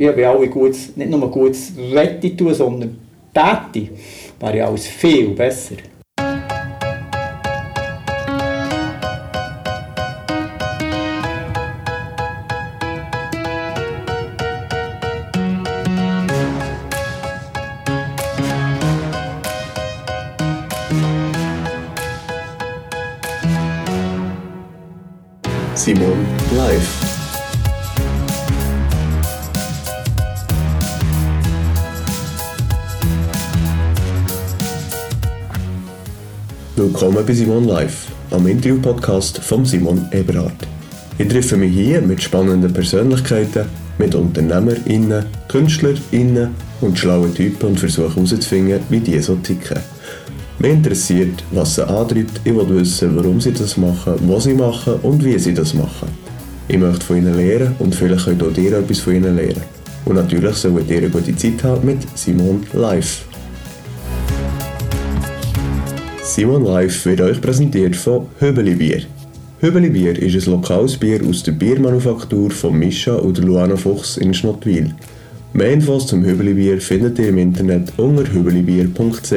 Ich habe alle Gutes, nicht nur Gutes Wette tun, sondern Täte wäre ja alles viel besser. Simon Live, am Interview-Podcast von Simon Eberhardt. Ich treffe mich hier mit spannenden Persönlichkeiten, mit UnternehmerInnen, KünstlerInnen und schlauen Typen und versuche herauszufinden, wie die so ticken. Mich interessiert, was sie antreibt, ich will wissen, warum sie das machen, was sie machen und wie sie das machen. Ich möchte von ihnen lernen und vielleicht könnt auch ihr etwas von ihnen lernen. Und natürlich sollt ihr eine gute Zeit haben mit Simon Live. Simon Live wird euch präsentiert von Höbeli Bier. Höbeli Bier ist ein lokales Bier aus der Biermanufaktur von Mischa und Luana Fuchs in Schnottwil. Mehr Infos zum Höbeli Bier findet ihr im Internet unter höbelibier.ch.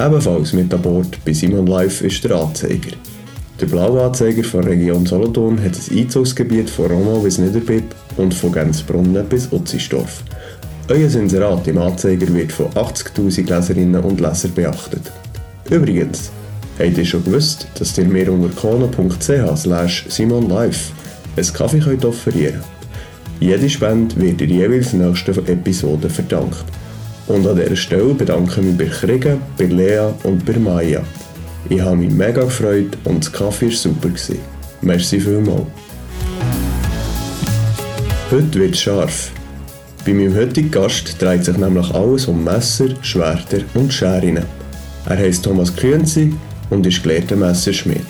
Ebenfalls mit an Bord bei Simon Live ist der Anzeiger. Der blaue Anzeiger von Region Solothurn hat ein Einzugsgebiet von Roma bis Niederbipp und von Gänzbrunnen bis Utzisdorf. Euer Inserat im Anzeiger wird von 80'000 Leserinnen und Lesern beachtet. Übrigens, habt ihr schon gewusst, dass ihr mir unter slash simonlive einen Kaffee könnt offerieren Jede Spende wird in jeweils nächsten Episode verdankt. Und an dieser Stelle bedanke ich mich bei Kriegen, bei Lea und bei Maya. Ich habe mich mega gefreut und das Kaffee war super. Merci vielmals. Heute wird es scharf. Bei meinem heutigen Gast dreht sich nämlich alles um Messer, Schwerter und Scheren. Er heisst Thomas Kühnzi und ist gelehrter Messerschmied.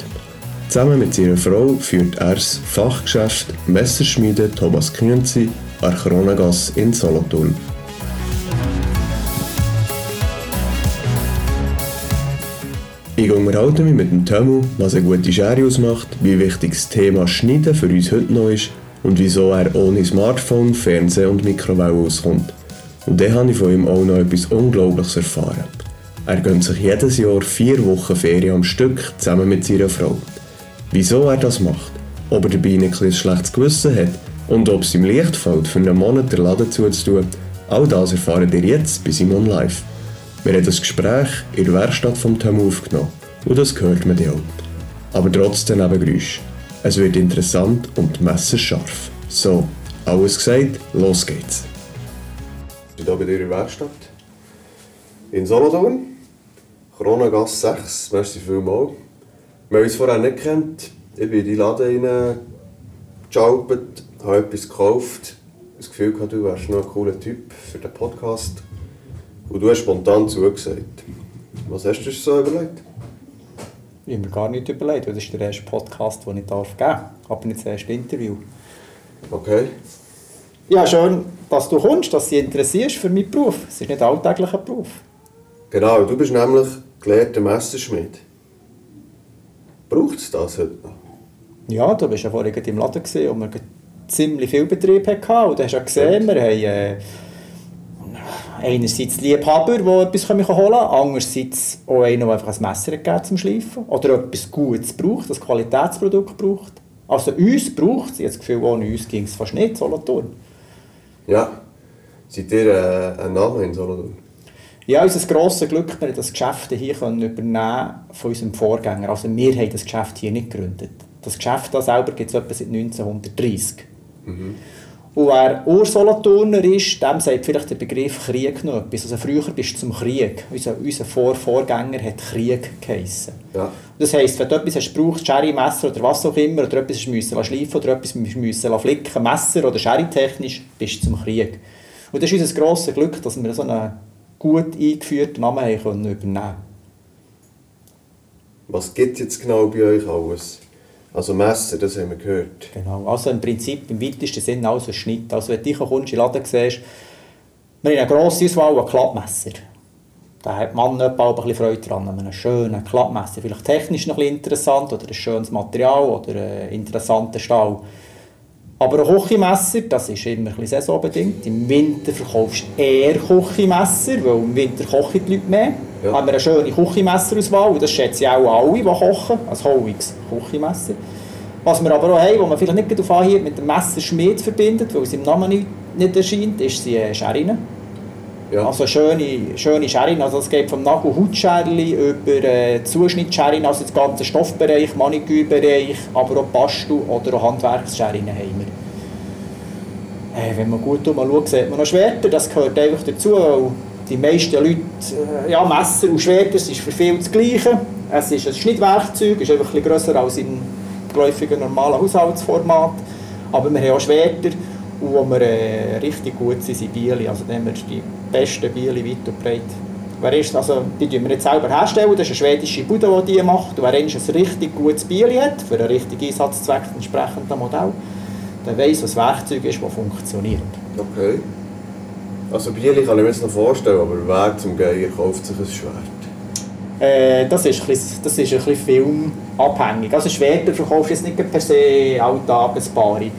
Zusammen mit seiner Frau führt er das Fachgeschäft Messerschmiede Thomas Kühnzi an Kronengasse in Solothurn. Ich unterhalte mich mit dem Tömu, was eine gute Schere ausmacht, wie wichtig das Thema Schneiden für uns heute noch ist und wieso er ohne Smartphone, Fernsehen und Mikrowelle auskommt. Und dann habe ich von ihm auch noch etwas Unglaubliches erfahren. Er gönnt sich jedes Jahr vier Wochen Ferien am Stück zusammen mit seiner Frau. Wieso er das macht, ob er dabei ein schlechtes Gewissen hat und ob es ihm leicht fällt, für einen Monat den Laden zuzutun, all das erfahren ihr jetzt bei Simon Live. Wir haben das Gespräch in der Werkstatt vom Tom aufgenommen und das hört man ja auch. Aber trotzdem Nebengeräusch. Es wird interessant und messerscharf. So, alles gesagt, los geht's. Ich bin hier bei dir der Werkstatt. In Solothurn. Kronengasse 6. Merci vielmals. Wir haben uns vorher nicht kennt. Ich bin in die Laden reingeschaltet, habe etwas gekauft. Das Gefühl gehabt, du wärst noch ein cooler Typ für den Podcast. Und du hast spontan zugesagt. Was hast du dir so überlegt? Ich habe mir gar nicht überlegt, das ist der erste Podcast, den ich darf geben darf. Aber nicht das erste Interview. Okay. Ja, schön, dass du kommst, dass du dich interessierst für meinen Beruf. Es ist nicht alltäglicher Beruf. Genau, du bist nämlich gelehrter Messerschmied. Braucht es das heute noch? Ja, du warst ja vorhin im Laden gesehen, und wir ziemlich viel Betrieb hatten. Und du hast ja gesehen, wir haben äh, einerseits Liebhaber, die etwas holen können, andererseits auch einen, der einfach ein Messer gegeben zum Schleifen oder etwas Gutes braucht, ein Qualitätsprodukt braucht. Also uns braucht es, ich habe das Gefühl, ohne uns ging es fast nicht, Solothurn. Ja. Seid ihr äh, ein Name in Solothurn? Ja, unser grosses Glück, wir das Geschäft hier können übernehmen von unserem Vorgänger. Also wir haben das Geschäft hier nicht gegründet. Das Geschäft da selber gibt es etwa seit 1930. Mhm. Und wer Ursolothurner ist, dem sagt vielleicht der Begriff Krieg noch etwas. Also früher bist du zum Krieg. Unser, unser Vor Vorgänger hat Krieg geheissen. Ja. Das heisst, wenn du etwas hast, brauchst, Sherry, Messer oder was auch immer, oder etwas müssen schleifen oder etwas müssen flicken, Messer oder Sherry-technisch, bist du zum Krieg. Und das ist unser grosses Glück, dass wir so einen gut eingeführten Namen haben können übernehmen Was gibt es jetzt genau bei euch alles? Also Messer, das haben wir gehört. Genau, also im Prinzip im weitesten Sinne alles ein Schnitt. Also wenn du kommst, in den Laden siehst, wir haben eine grosse Auswahl an Klappmesser. Da hat man etwa ein bisschen Freude dran, an einem schönen Klappmesser. Vielleicht technisch noch ein bisschen interessant oder ein schönes Material oder ein interessanter Stahl. Aber ein Küchenmesser, das ist immer ein bisschen saisonbedingt. Im Winter verkaufst du eher Küchenmesser, weil im Winter kochen die Leute mehr. Ja. Haben wir eine schöne Küchenmesserauswahl das schätzen auch alle, die kochen. Ein hohiges Küchenmesser. Was wir aber auch haben, wo man vielleicht nicht auf Anhieb mit dem Messerschmied verbindet, weil es im Namen nicht, nicht erscheint, ist die Scherine. Ja. Also schöne, schöne Scherine, also es geht vom Nagel-Hautscherli über äh, Zuschnittscherine, also den ganzen Stoffbereich, Manikürbereich, aber auch Bastel oder auch haben wir. Äh, wenn man gut schaut, sieht man noch Schwerter, das gehört einfach dazu, die meisten Leute, äh, ja Messer und Schwerter das ist für viele das Gleiche. Es ist ein Schnittwerkzeug, ist einfach ein bisschen grösser als im geläufigen normalen Haushaltsformat, aber wir haben auch Schwerter und wo wir äh, richtig gut sind, sind Bieli. Also haben wir die besten Bieli weit und breit. Wer ist, also, die tun wir nicht selber herstellen, das ist eine schwedische Bude, die die macht. Und wer ein richtig gutes Bieli hat, für einen richtigen Einsatzzweck entsprechend Modell, der weiss, was Werkzeug ist, das funktioniert. Okay. Also Bieli kann ich mir jetzt noch vorstellen, aber wer zum Geier kauft sich ein Schwert? Äh, das, ist ein bisschen, das ist ein bisschen filmabhängig. Also Schwerter verkaufst du jetzt nicht per se alltagesbare.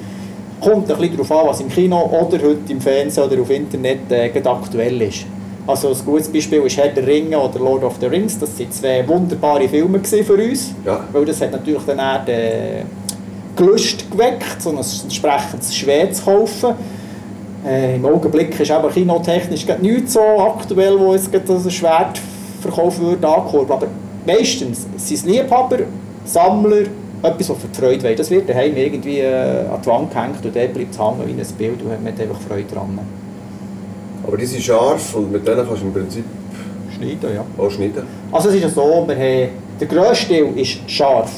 Kommt ein bisschen darauf an, was im Kino oder heute im Fernsehen oder auf Internet äh, aktuell ist. Also ein gutes Beispiel ist Herr der Ringe oder Lord of the Rings. Das waren zwei wunderbare Filme für uns. Ja. Weil das hat natürlich dann auch den Gelust geweckt, so ein entsprechendes Schwert zu kaufen. Äh, Im Augenblick ist aber kinotechnisch nichts so aktuell, wo es ein Schwert verkaufen würde, angeholt. Aber meistens sind es Liebhaber, Sammler, etwas, die Freude wollen. Das wird daheim irgendwie äh, an die Wand gehängt und dort bleibt es hängen wie ein Bild und man hat einfach Freude dran. Aber die sind scharf und mit denen kannst du im Prinzip Schneiden, ja. auch schneiden. Also es ist ja so, wir haben, der grösste Teil ist scharf.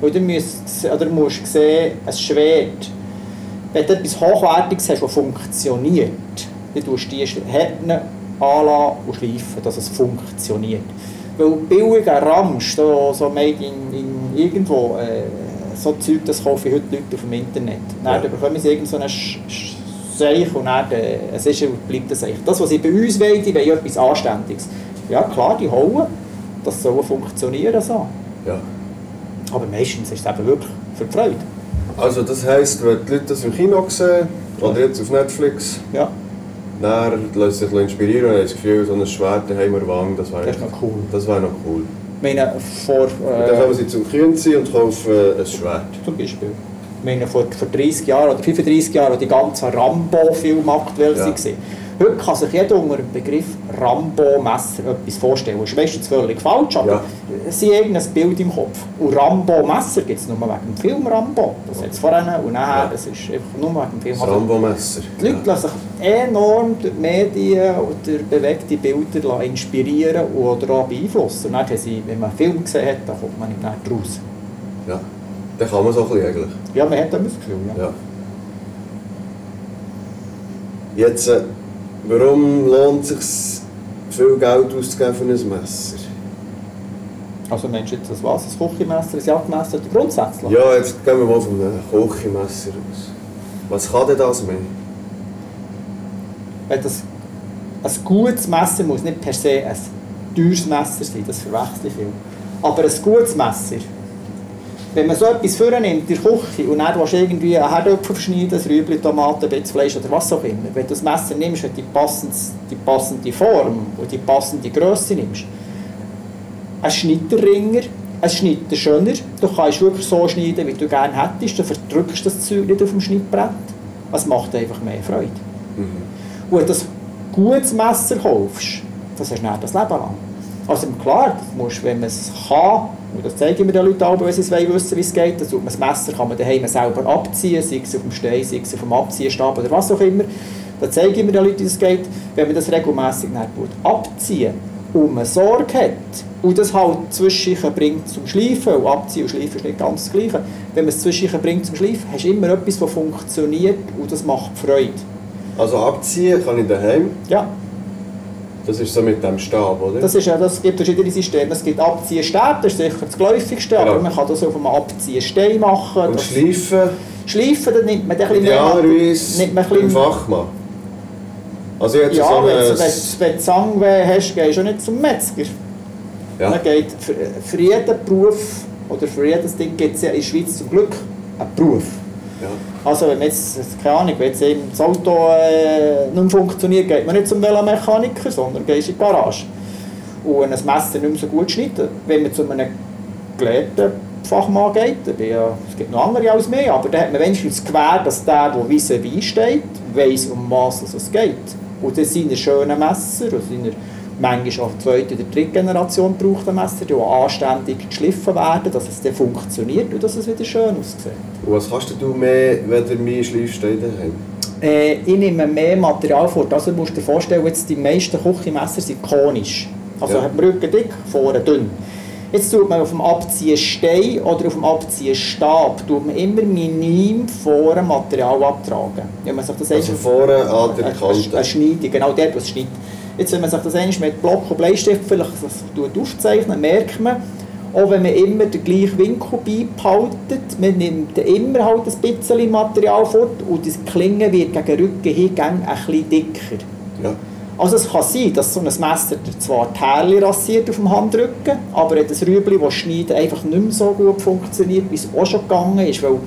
Weil du musst, oder musst sehen, ein Schwert, wenn du etwas Hochwertiges hast, das funktioniert, dann tust du die Härten anlassen und schleifen, dass es funktioniert. Weil billiger Ramsch, so, so made in, in irgendwo, äh, so Zeug, das kaufen heute Leute auf dem Internet. Dann Ja. bekommen sie irgend so einen Sch- Sch- Seich und dann, äh, es ist und bleibt ein Seich. Das, was sie bei uns wollen, die wollen etwas Anständiges. Ja klar, die hauen, das soll funktionieren so. Ja. Aber meistens ist es eben wirklich für die Freude. Also das heisst, wenn die Leute das im Kino sehen oder jetzt auf Netflix, Ja, dann sie sich inspirieren und haben das Gefühl, so ein Schwert daheim an der Wange, das wäre noch cool. das wäre noch cool. Meine, vor, Und dann kommen äh, sie zum Kühnziehen und kaufen äh, ein Schwert. zum Beispiel, ich meine, vor, vor 30 Jahren oder 35 Jahren, die ganzen Rambo-Filme aktuell Ja. waren, heute kann sich jeder unter dem Begriff Rambo-Messer etwas vorstellen. Das ist meistens völlig falsch, aber Ja. sie haben irgendein Bild im Kopf. Und Rambo-Messer gibt es nur wegen dem Film Rambo. Das hat es vorher und nachher, Ja. das ist einfach nur wegen dem Film. Das Rambo-Messer. Die Leute lassen sich enorm durch die Medien und durch bewegte Bilder inspirieren oder auch beeinflussen. Und dann haben sie, wenn man einen Film gesehen hat, dann kommt man nicht mehr raus. Ja. Dann kann man so ein bisschen eigentlich. Ja, man hat das Gefühl, ja. Ja. Jetzt, äh, warum lohnt es sich viel Geld auszugeben für ein Messer? Also meinst du jetzt das was? Ein Küchenmesser, ein Jagdmesser oder grundsätzlich? Ja, jetzt gehen wir mal von einem Küchenmesser aus. Was kann denn das mehr? Wenn das, ein gutes Messer muss nicht per se ein teures Messer sein, das verwechsel ich viel. Aber ein gutes Messer, wenn man so etwas vornimmt in der Küche und dann willst du irgendwie einen Herdöpfel verschneiden, ein Rüebli, Tomaten, ein Fleisch oder was auch immer, wenn du das Messer nimmst und die passende, die passende Form und die passende Größe nimmst, ein Schnitterringer, ein Schnitter schöner, du kannst wirklich so schneiden, wie du gerne hättest, du verdrückst das Zeug nicht auf dem Schnittbrett, es macht einfach mehr Freude. Und wenn du ein gutes Messer kaufst, das hast du dann das Leben lang. Also klar, musst, wenn man es kann, und das zeige ich mir den Leuten auch, wenn sie es wissen, wie es geht, man das Messer kann man daheim selber abziehen, sei es auf dem Stein, sei es auf dem Abziehstab oder was auch immer. Dann zeige ich mir den Leuten, wie es geht, wenn man das regelmässig abziehen und man Sorge hat und das halt zwischendurch bringt zum Schleifen, und abziehen und schleifen ist nicht ganz das Gleiche, wenn man es zwischendurch bringt zum Schleifen, hast du immer etwas, das funktioniert und das macht Freude. Also abziehen kann ich daheim. Ja, Das ist so mit dem Stab, oder? Das, ist ja, das gibt verschiedene Systeme. Es gibt Abziehstäbe, das ist sicher das geläufigste, Genau. aber man kann das auf einem Abziehstein machen. und schleifen Schleifen, dann nimmt man ein bisschen mehr... idealerweise ein Fachmann. Also jetzt so ja, wenn, ein... du- wenn, wenn du Zangweh hast, gehst du nicht zum Metzger. Ja. Man geht für, für jeden Beruf oder für jedes Ding gibt es ja in der Schweiz zum Glück einen Beruf. Ja. Also wenn jetzt, keine Ahnung, wenn jetzt eben das Auto äh, nicht funktioniert, geht man nicht zum Velomechaniker, sondern geht in die Garage. Und ein Messer nicht mehr so gut schneidet, wenn man zu einem gelehrten Fachmann geht, dann ja, es gibt noch andere als mehr, aber dann hat man wenigstens gewährt, dass der, der vis à steht, weiss, um was es geht. Und das sind schöne Messer, und seine manchmal auch zweite oder dritte Generation braucht ein Messer, die auch anständig geschliffen werden, dass es dann funktioniert und dass es wieder schön aussieht. Und was kannst du mehr, wenn du mehr schleifst daheim? Äh, ich nehme mehr Material vor. Also musst du dir vorstellen, jetzt die meisten Küchenmesser sind konisch. Also Ja. hat man Rücken dick, vorne dünn. Jetzt tut man auf dem Abziehstein oder auf dem Abziehstab tut man immer minim vorne Material abtragen. Wenn man sich das Also vorne an der eine, Kante. eine Schneide, genau dort, wo es schneidet. Jetzt, wenn man sich das einmal mit Block und Bleistift vielleicht das aufzeichnet, merkt man, auch wenn man immer den gleichen Winkel beibehaltet, man nimmt immer halt ein bisschen Material fort und die Klinge wird gegen den Rücken hin ein bisschen dicker. Ja. Also es kann sein, dass so ein Messer zwar die Härchen rasiert auf dem Handrücken, aber das Rüebli, das schneiden, einfach nicht mehr so gut funktioniert, wie es auch schon gegangen ist, weil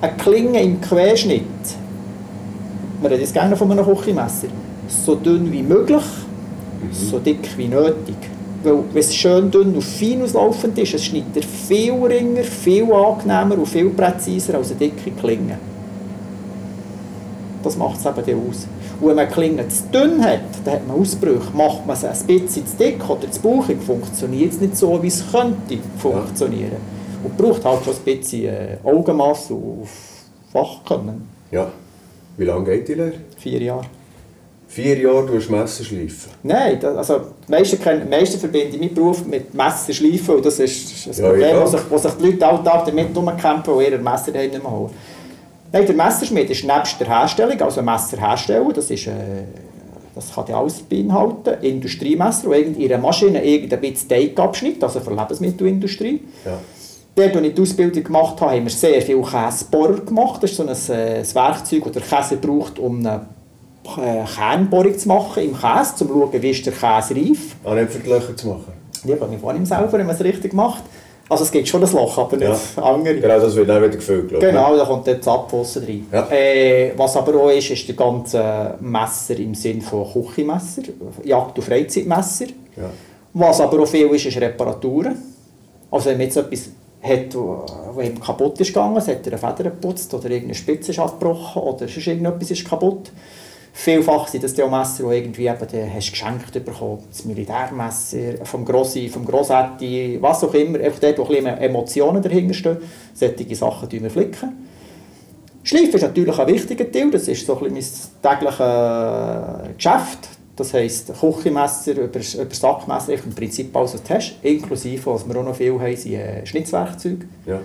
eine Klinge im Querschnitt, wir reden jetzt gerne von einem Küchenmesser, so dünn wie möglich, so dick wie nötig. Weil wenn es schön dünn und fein auslaufend ist, es schneidet er viel ringer, viel angenehmer und viel präziser als eine dicke Klinge. Das macht es eben dann aus. Und wenn man die Klinge zu dünn hat, dann hat man Ausbrüche. Macht man sie ein bisschen zu dick oder zu bauchig, funktioniert es nicht so, wie es könnte funktionieren. Und braucht halt schon ein bisschen äh, Augenmaß und Fachkönnen. ja. Wie lange geht die Lehre? Vier Jahre. Vier Jahre du hast Messer schleifen. Nein, also die meisten, kennen, die meisten verbinden meinen Beruf mit Messerschleifen und das ist ein Ja, Problem, ja. wo, sich, wo sich die Leute alltag damit umkämpfen und ihre Messer daheim nicht mehr holen. Nein, der Messerschmied ist nebst der Herstellung, also Messer herstellen, das, ist, äh, das kann ja alles beinhalten, Industriemesser, wo irgend ihre Maschine irgendein bisschen Teig abschneidet, also für Lebensmittelindustrie. Ja. Dort, wo ich die Ausbildung gemacht habe, haben wir sehr viel Käsebohrer gemacht. Das ist so ein, äh, ein Werkzeug, das der Käse braucht, um eine äh, Kernbohrung zu machen im Käse, um zu schauen, wie ist der Käse reif. Auch nicht für die Löcher zu machen. Die kann ich vorhin selber, wenn man es richtig macht. Also es gibt schon das Loch, aber nicht andere. Genau, das wird dann wieder gefüllt. Genau, da kommt das Abwasser rein. Ja. Äh, was aber auch ist, ist der ganze Messer im Sinne von Küchenmesser, Jagd- und Freizeitmesser. Ja. Was aber auch viel ist, ist Reparaturen. Also wenn man jetzt etwas hat, wo wo ihm kaputt ist gegangen, es hat er eine Feder geputzt oder irgendeine Spitze ist abgebrochen oder sonst irgendetwas ist kaputt. Vielfach sind das die auch Messer, die irgendwie eben, die hast du geschenkt bekommen. Das Militärmesser, vom Grossi, vom Grossetti, was auch immer. Einfach dort, wo ein bisschen Emotionen dahinter stehen. Solche Sachen tun wir flicken. Schleifen ist natürlich ein wichtiger Teil. Das ist so ein bisschen mein tägliches Geschäft. Das heisst, Küchenmesser über, über Sackmesser, im Prinzip alles, was du hast. Inklusive, was wir auch noch viel haben, sind äh, Schnitzwerkzeuge. Ja.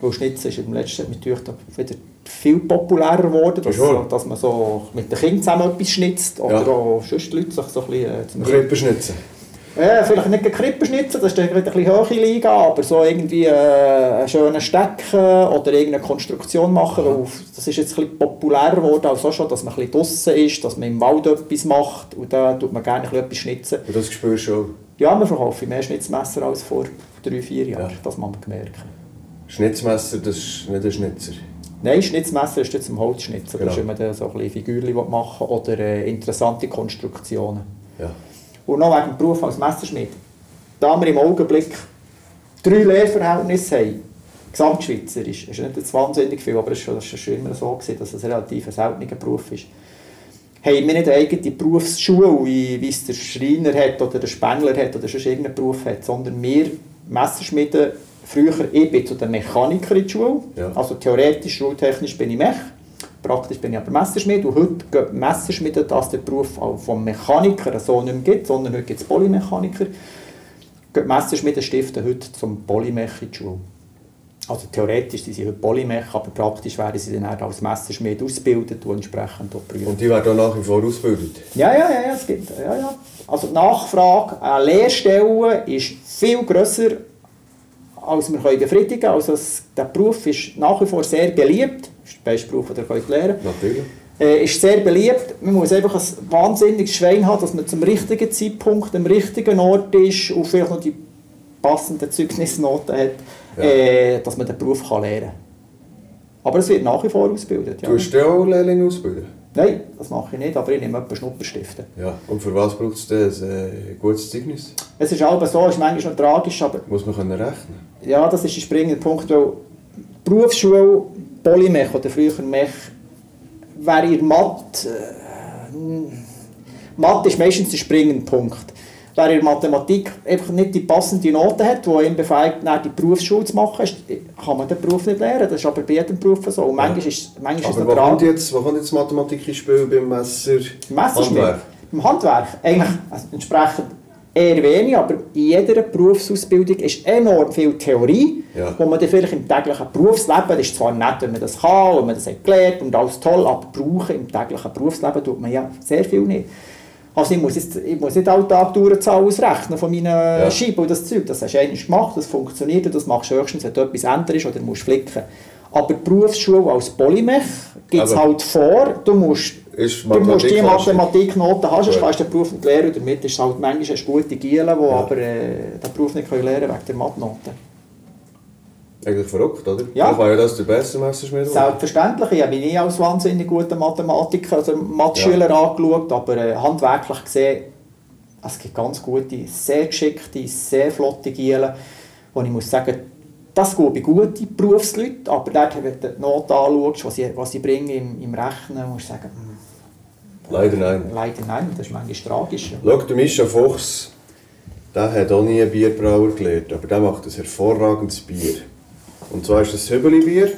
Weil Schnitzen ist im letzten natürlich wieder viel populärer geworden, dass, Ja, schon. dass man so mit den Kindern zusammen etwas schnitzt oder Ja. auch sonst die Leute sich so ein bisschen äh, zum Krippenschnitzen. ja, vielleicht nicht Krippen schnitzen, das ist dann ein bisschen hohe Liga, aber so irgendwie äh, einen schönen Stecken oder irgendeine Konstruktion machen, auf- das ist jetzt ein bisschen populärer geworden als auch schon, dass man ein bisschen draussen ist, dass man im Wald etwas macht und da tut man gerne ein bisschen etwas schnitzen. Und das spürst du auch. Ja, wir verkaufen mehr Schnitzmesser als vor drei, vier Jahren, Ja. das man gemerkt. Schnitzmesser, das ist nicht ein Schnitzer. Nein, Schnitzmesser ist zum Holzschnitzen, Genau. das ist, wenn man da so ein bisschen Figürchen machen will oder äh, interessante Konstruktionen. Ja. Und noch wegen dem Beruf als Messerschmied. Da wir im Augenblick drei Lehrverhältnisse haben, gesamtschweizerisch, ist nicht jetzt wahnsinnig viel, aber es war schon, immer so, gewesen, dass es ein relativ seltener Beruf ist. Haben wir nicht eine eigene Berufsschule, wie, wie es der Schreiner hat oder der Spengler hat oder sonst irgendeinen Beruf hat, sondern wir Messerschmiede, früher, ich bin zu den Mechanikern in die Schule, Ja. also theoretisch, schultechnisch bin ich Mech, praktisch bin ich aber Messerschmied und heute geht Messerschmiede, dass der Beruf auch vom Mechaniker so nicht mehr gibt, sondern heute gibt es Polymechaniker, geht Messerschmiede stiften heute zum Polymech in die Schule. Also theoretisch sind sie heute Polymech, aber praktisch werden sie dann auch als Messerschmied ausgebildet und entsprechend auch geprüft. Und die werden auch nach wie vor ausgebildet. Ja, ja, ja, ja, es gibt, ja, ja. Also die Nachfrage an Lehrstellen ist viel grösser, als wir können befriedigen können. Also es, der Beruf ist nach wie vor sehr beliebt. Das ist der beste Beruf, den ihr könnt lernen Natürlich. äh, ist sehr beliebt. Man muss einfach ein wahnsinniges Schwein haben, dass man zum richtigen Zeitpunkt am richtigen Ort ist und vielleicht noch die passenden Zeugnisnoten hat, Ja. äh, dass man den Beruf kann lernen kann. Aber es wird nach wie vor ausgebildet. Ja. Du hast auch Lehrlinge ausbilden? Nein, das mache ich nicht, aber ich nehme etwa Schnupperstifte. Ja. Und für was braucht es denn ein äh, gutes Zeugnis? Es ist aber so, es ist manchmal noch tragisch, aber Muss man können rechnen ja, das ist ein springender Punkt, weil Berufsschule, Polymech oder früher Mech, wäre ihr Mathe, äh, Mathe ist meistens der springende Punkt. Wer in Mathematik einfach nicht die passende Note hat, die ihn befähigt, dann die Berufsschule zu machen, ist- kann man den Beruf nicht lernen. Das ist aber bei jedem Beruf so. Und manchmal ist, manchmal ist es Aber noch wo kommt, jetzt, wo kommt jetzt Mathematik ins Spiel beim Messer? Messerschmidt. Handwerk? Im Handwerk. Eigentlich also entsprechend eher wenig, aber in jeder Berufsausbildung ist enorm viel Theorie, Ja. wo man dann vielleicht im täglichen Berufsleben, das ist zwar nett, wenn man das kann, wenn man das hat gelernt und alles toll, aber brauchen im täglichen Berufsleben tut man ja sehr viel nicht. Also ich muss, jetzt, ich muss nicht alle Tag Tourenzahl ausrechnen von meinen Ja. Scheiben und das Zeug. Das hast du einmal gemacht, das funktioniert und das machst du höchstens, wenn etwas änderst oder musst flicken. Aber die Berufsschule als Polymech gibt es Aber- halt vor, du musst Ist Du musst die Mathematik Mathematiknoten haben, sonst Gut. kannst du den Beruf nicht lernen. Damit ist halt manchmal eine gute Giele, die Ja. aber äh, den Beruf nicht können lernen wegen der Mathnoten. Eigentlich verrückt, oder? Ja. Dann kann ja das der beste Messerschmied. Selbstverständlich, ich habe mich nie als wahnsinnig guter Mathematiker, also Mathe-Schüler angeschaut, aber äh, handwerklich gesehen, es gibt ganz gute, sehr geschickte, sehr flotte Gielen, wo ich muss sagen, das geht bei guten Berufsleuten, aber dort, wenn du die Noten anschaust, was sie, was sie bringen im, im Rechnen, musst du sagen, hm, Leider nein. leider nein, das ist manchmal tragisch. Schau, der Mischa Fuchs, der hat auch nie Bierbrauer gelernt, aber der macht ein hervorragendes Bier. Und zwar ist das Hübeli-Bier.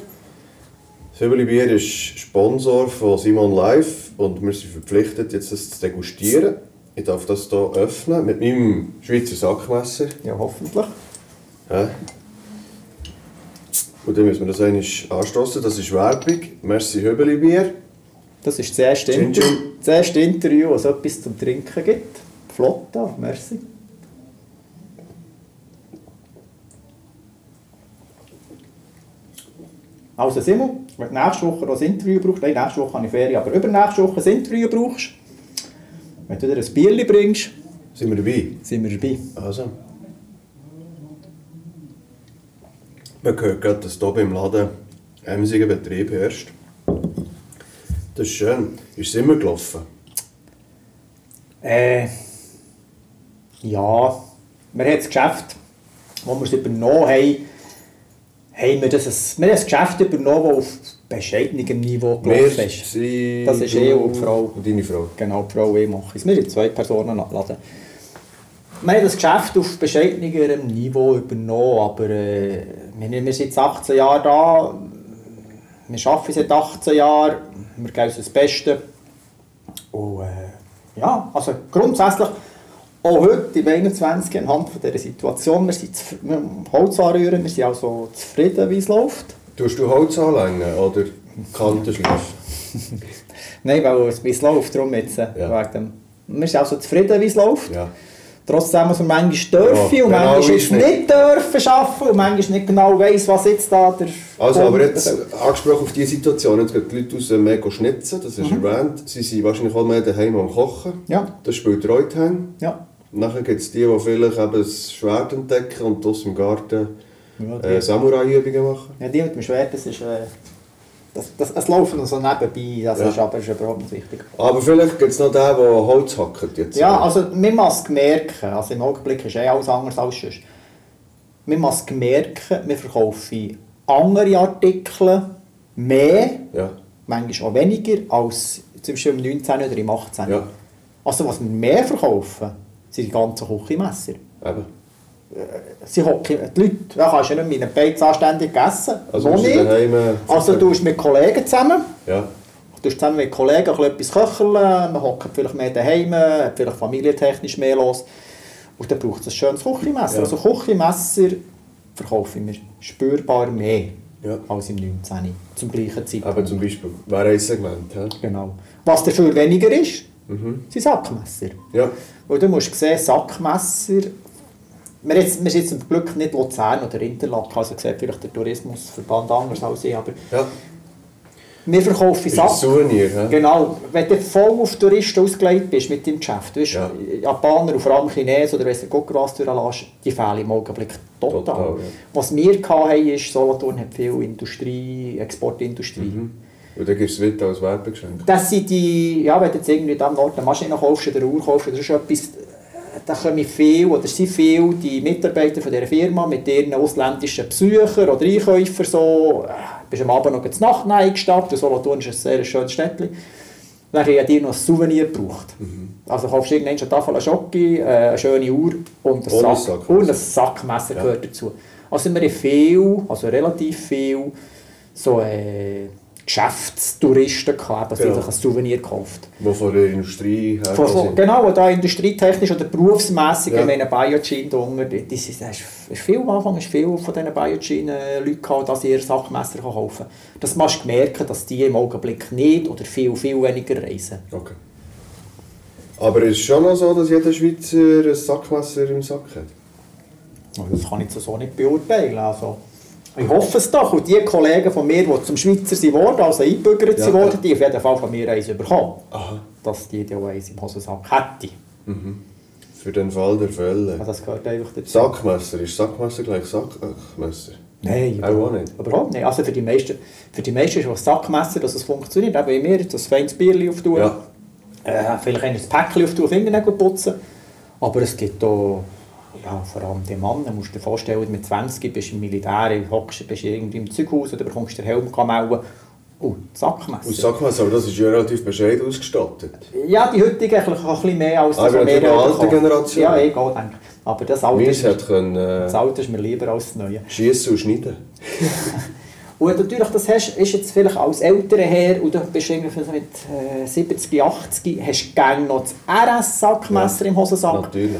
Das Hübeli-Bier ist Sponsor von Simon Live und wir sind verpflichtet, jetzt das zu degustieren. Ich darf das hier öffnen mit meinem Schweizer Sackmesser. Ja, hoffentlich. Ja. Und dann müssen wir das einmal anstoßen. Das ist Werbung. Merci Hübeli-Bier. Das ist das erste, Gin, Inter gin. das erste Interview, wo es etwas zum Trinken gibt. Flott merci. Also Simon, wenn du nächste Woche noch ein Interview brauchst, nein, nächste Woche habe ich Ferien, aber übernächste Woche ein Interview brauchst, wenn du dir ein Bierchen bringst, Sind wir dabei? sind wir dabei. Also. Man hört gerade, dass hier beim Laden emsiger Betrieb herrscht. Das ist schön. Ist es immer gelaufen? Äh, ja, wir haben das Geschäft, wo wir es übernommen haben, haben wir, das, wir haben das Geschäft übernommen, das auf bescheidenem Niveau gelaufen ist. Das ist eh und die Frau. Und deine Frau. Genau, die Frau ich machen es. Wir sind zwei Personen laden. Wir haben das Geschäft auf bescheidenerem Niveau übernommen, aber äh, wir, sind seit 18 Jahren da. Wir arbeiten seit 18 Jahren, wir geben uns das Beste. Und äh, ja, also grundsätzlich, auch heute im 21. anhand von dieser Situation, wir sind wir Holz anrühren, wir sind also zufrieden, wie es läuft. Tust du Holz anlängen oder Kanten schleifen? Nein, weil es, wie es läuft, darum jetzt. äh, Ja. Wegen dem. Wir sind also zufrieden, wie es läuft. Ja. Trotzdem muss man manchmal dürfen Ja, und genau manchmal nicht. nicht dürfen arbeiten und manchmal nicht genau weiss, was jetzt da der... Also, aber jetzt angesprochen auf diese Situation, jetzt gehen die Leute raus mega schnitzen, das ist erwähnt. Sie sind wahrscheinlich auch mehr daheim am Kochen. Ja. Das spielt Reuthang. Ja. Nachher gibt es die, die vielleicht eben das Schwert entdecken und aus im Garten Ja, äh, Samurai-Übungen machen. ja, die mit dem Schwert, das ist... Äh, das, das, es läuft noch so nebenbei, das Ja. ist aber ist überhaupt nicht wichtig. Aber vielleicht gibt es noch den, der Holz hackt jetzt. Ja, also man muss merken, also im Augenblick ist eh alles anders als sonst. Man muss merken, wir verkaufen andere Artikel mehr, Ja. manchmal auch weniger, als zum Beispiel im 19. oder im 18. Ja. Also was wir mehr verkaufen, sind die ganzen Küchenmesser. Eben. Sie hocken, die Leute, da kannst du ja nicht mit einem Beiz anständig essen. Also du nicht. daheim, äh, Also du hast mit Kollegen zusammen, Ja. du hast zusammen mit Kollegen etwas köcheln, man hockt vielleicht mehr daheim, hat vielleicht familientechnisch mehr los. Und dann braucht es ein schönes Küchenmesser. Ja. Also Küchenmesser verkaufen wir spürbar mehr Ja. als im 19. zum gleichen Zeitpunkt. Aber zum Beispiel, wäre ein Segment. hä? Genau. Was dafür weniger ist, Mhm. sind Sackmesser. Ja. Weil du musst sehen, Sackmesser, wir, jetzt, wir sind jetzt zum Glück nicht Luzern oder Interlaken, also sieht vielleicht der Tourismusverband anders als ich, aber ja. Wir verkaufen Ist Sachen. Souvenir, hä? Genau, wenn du voll auf Touristen ausgelegt bist mit deinem Geschäft, du weißt, Ja. Japaner und vor allem Chinesen oder weiss Gott was durchlässt, die fehlen im Augenblick total. Total, ja. Was wir hatten, ist, Solothurn hat viel Industrie, Exportindustrie. Mhm. Und dann gibst du es weiter als Werbegeschenk. Das sind die, ja, wenn du jetzt irgendwie am Ort eine Maschine kaufst oder eine Uhr kaufst, das ist etwas, da kommen viel, oder sind viele die Mitarbeiter von dieser Firma mit ihren ausländischen Besuchern oder Einkäufern so, äh, bist am Abend noch zur Nacht eingestappt, und Solothurn ist ein sehr schönes Städtchen. Dann haben die noch ein Souvenir gebraucht. Also kaufst du irgendwann eine Tafel Schoki, äh, eine schöne Uhr und ein, Sack, Sackmesser. und ein Sackmesser gehört dazu. Also wir haben viel, also relativ viel so äh, Geschäftstouristen gehabt, die Genau. sich ein Souvenir gekauft Die von der Industrie von, von. Genau, da industrietechnisch oder berufsmässig, Ja. wenn eine Biogene da unten, das ist, das ist viel am Anfang, ist viel von diesen Biogene-Leuten gehabt, dass ihr Sachmesser kaufen können. Das musst du merken, dass die im Augenblick nicht oder viel, viel weniger reisen. Okay. Aber es ist schon noch so, dass jeder Schweizer ein Sackmesser im Sack hat. Das kann ich so nicht beurteilen. Also, ich hoffe es doch. Und die Kollegen von mir, die zum Schweizer sind worden, also eingebürgert Ja, sind worden, ja. die auf jeden Fall von mir eins bekommen. Aha. Dass die die auch eins im Hosensack hätte. Für den Fall der Fälle. Also das gehört einfach dazu. Sackmesser, ist Sackmesser gleich Sackmesser? Nein, Auch nicht. Überhaupt nicht. Also für die meisten, für die meisten ist es Sackmesser, dass es funktioniert. Eben wie mir, das feines Bierchen auftun, Ja. äh, vielleicht ein Päckchen auftun, Fingernägel putzen. Aber es gibt auch, ja, vor allem die Mann, du musst dir vorstellen, mit 20 bist du im Militär, hockst, bist irgendwie im Zeughaus oder bekommst den Helm melden. Oh, Sackmesser. Und Sackmesser, aber das ist ja relativ bescheiden ausgestattet. Ja, die heutige eigentlich auch ein bisschen mehr als Aber was wir natürlich eine alte. Generation. Ja, ich auch, denke. Aber das Alte, ist, hat können das äh, Alte ist mir lieber als das Neue. schiessen und schneiden. Und natürlich, das hast, ist jetzt vielleicht als älterer her, und du bist irgendwie mit äh, 70, 80, hast du gerne noch das RS-Sackmesser im Hosensack. Natürlich.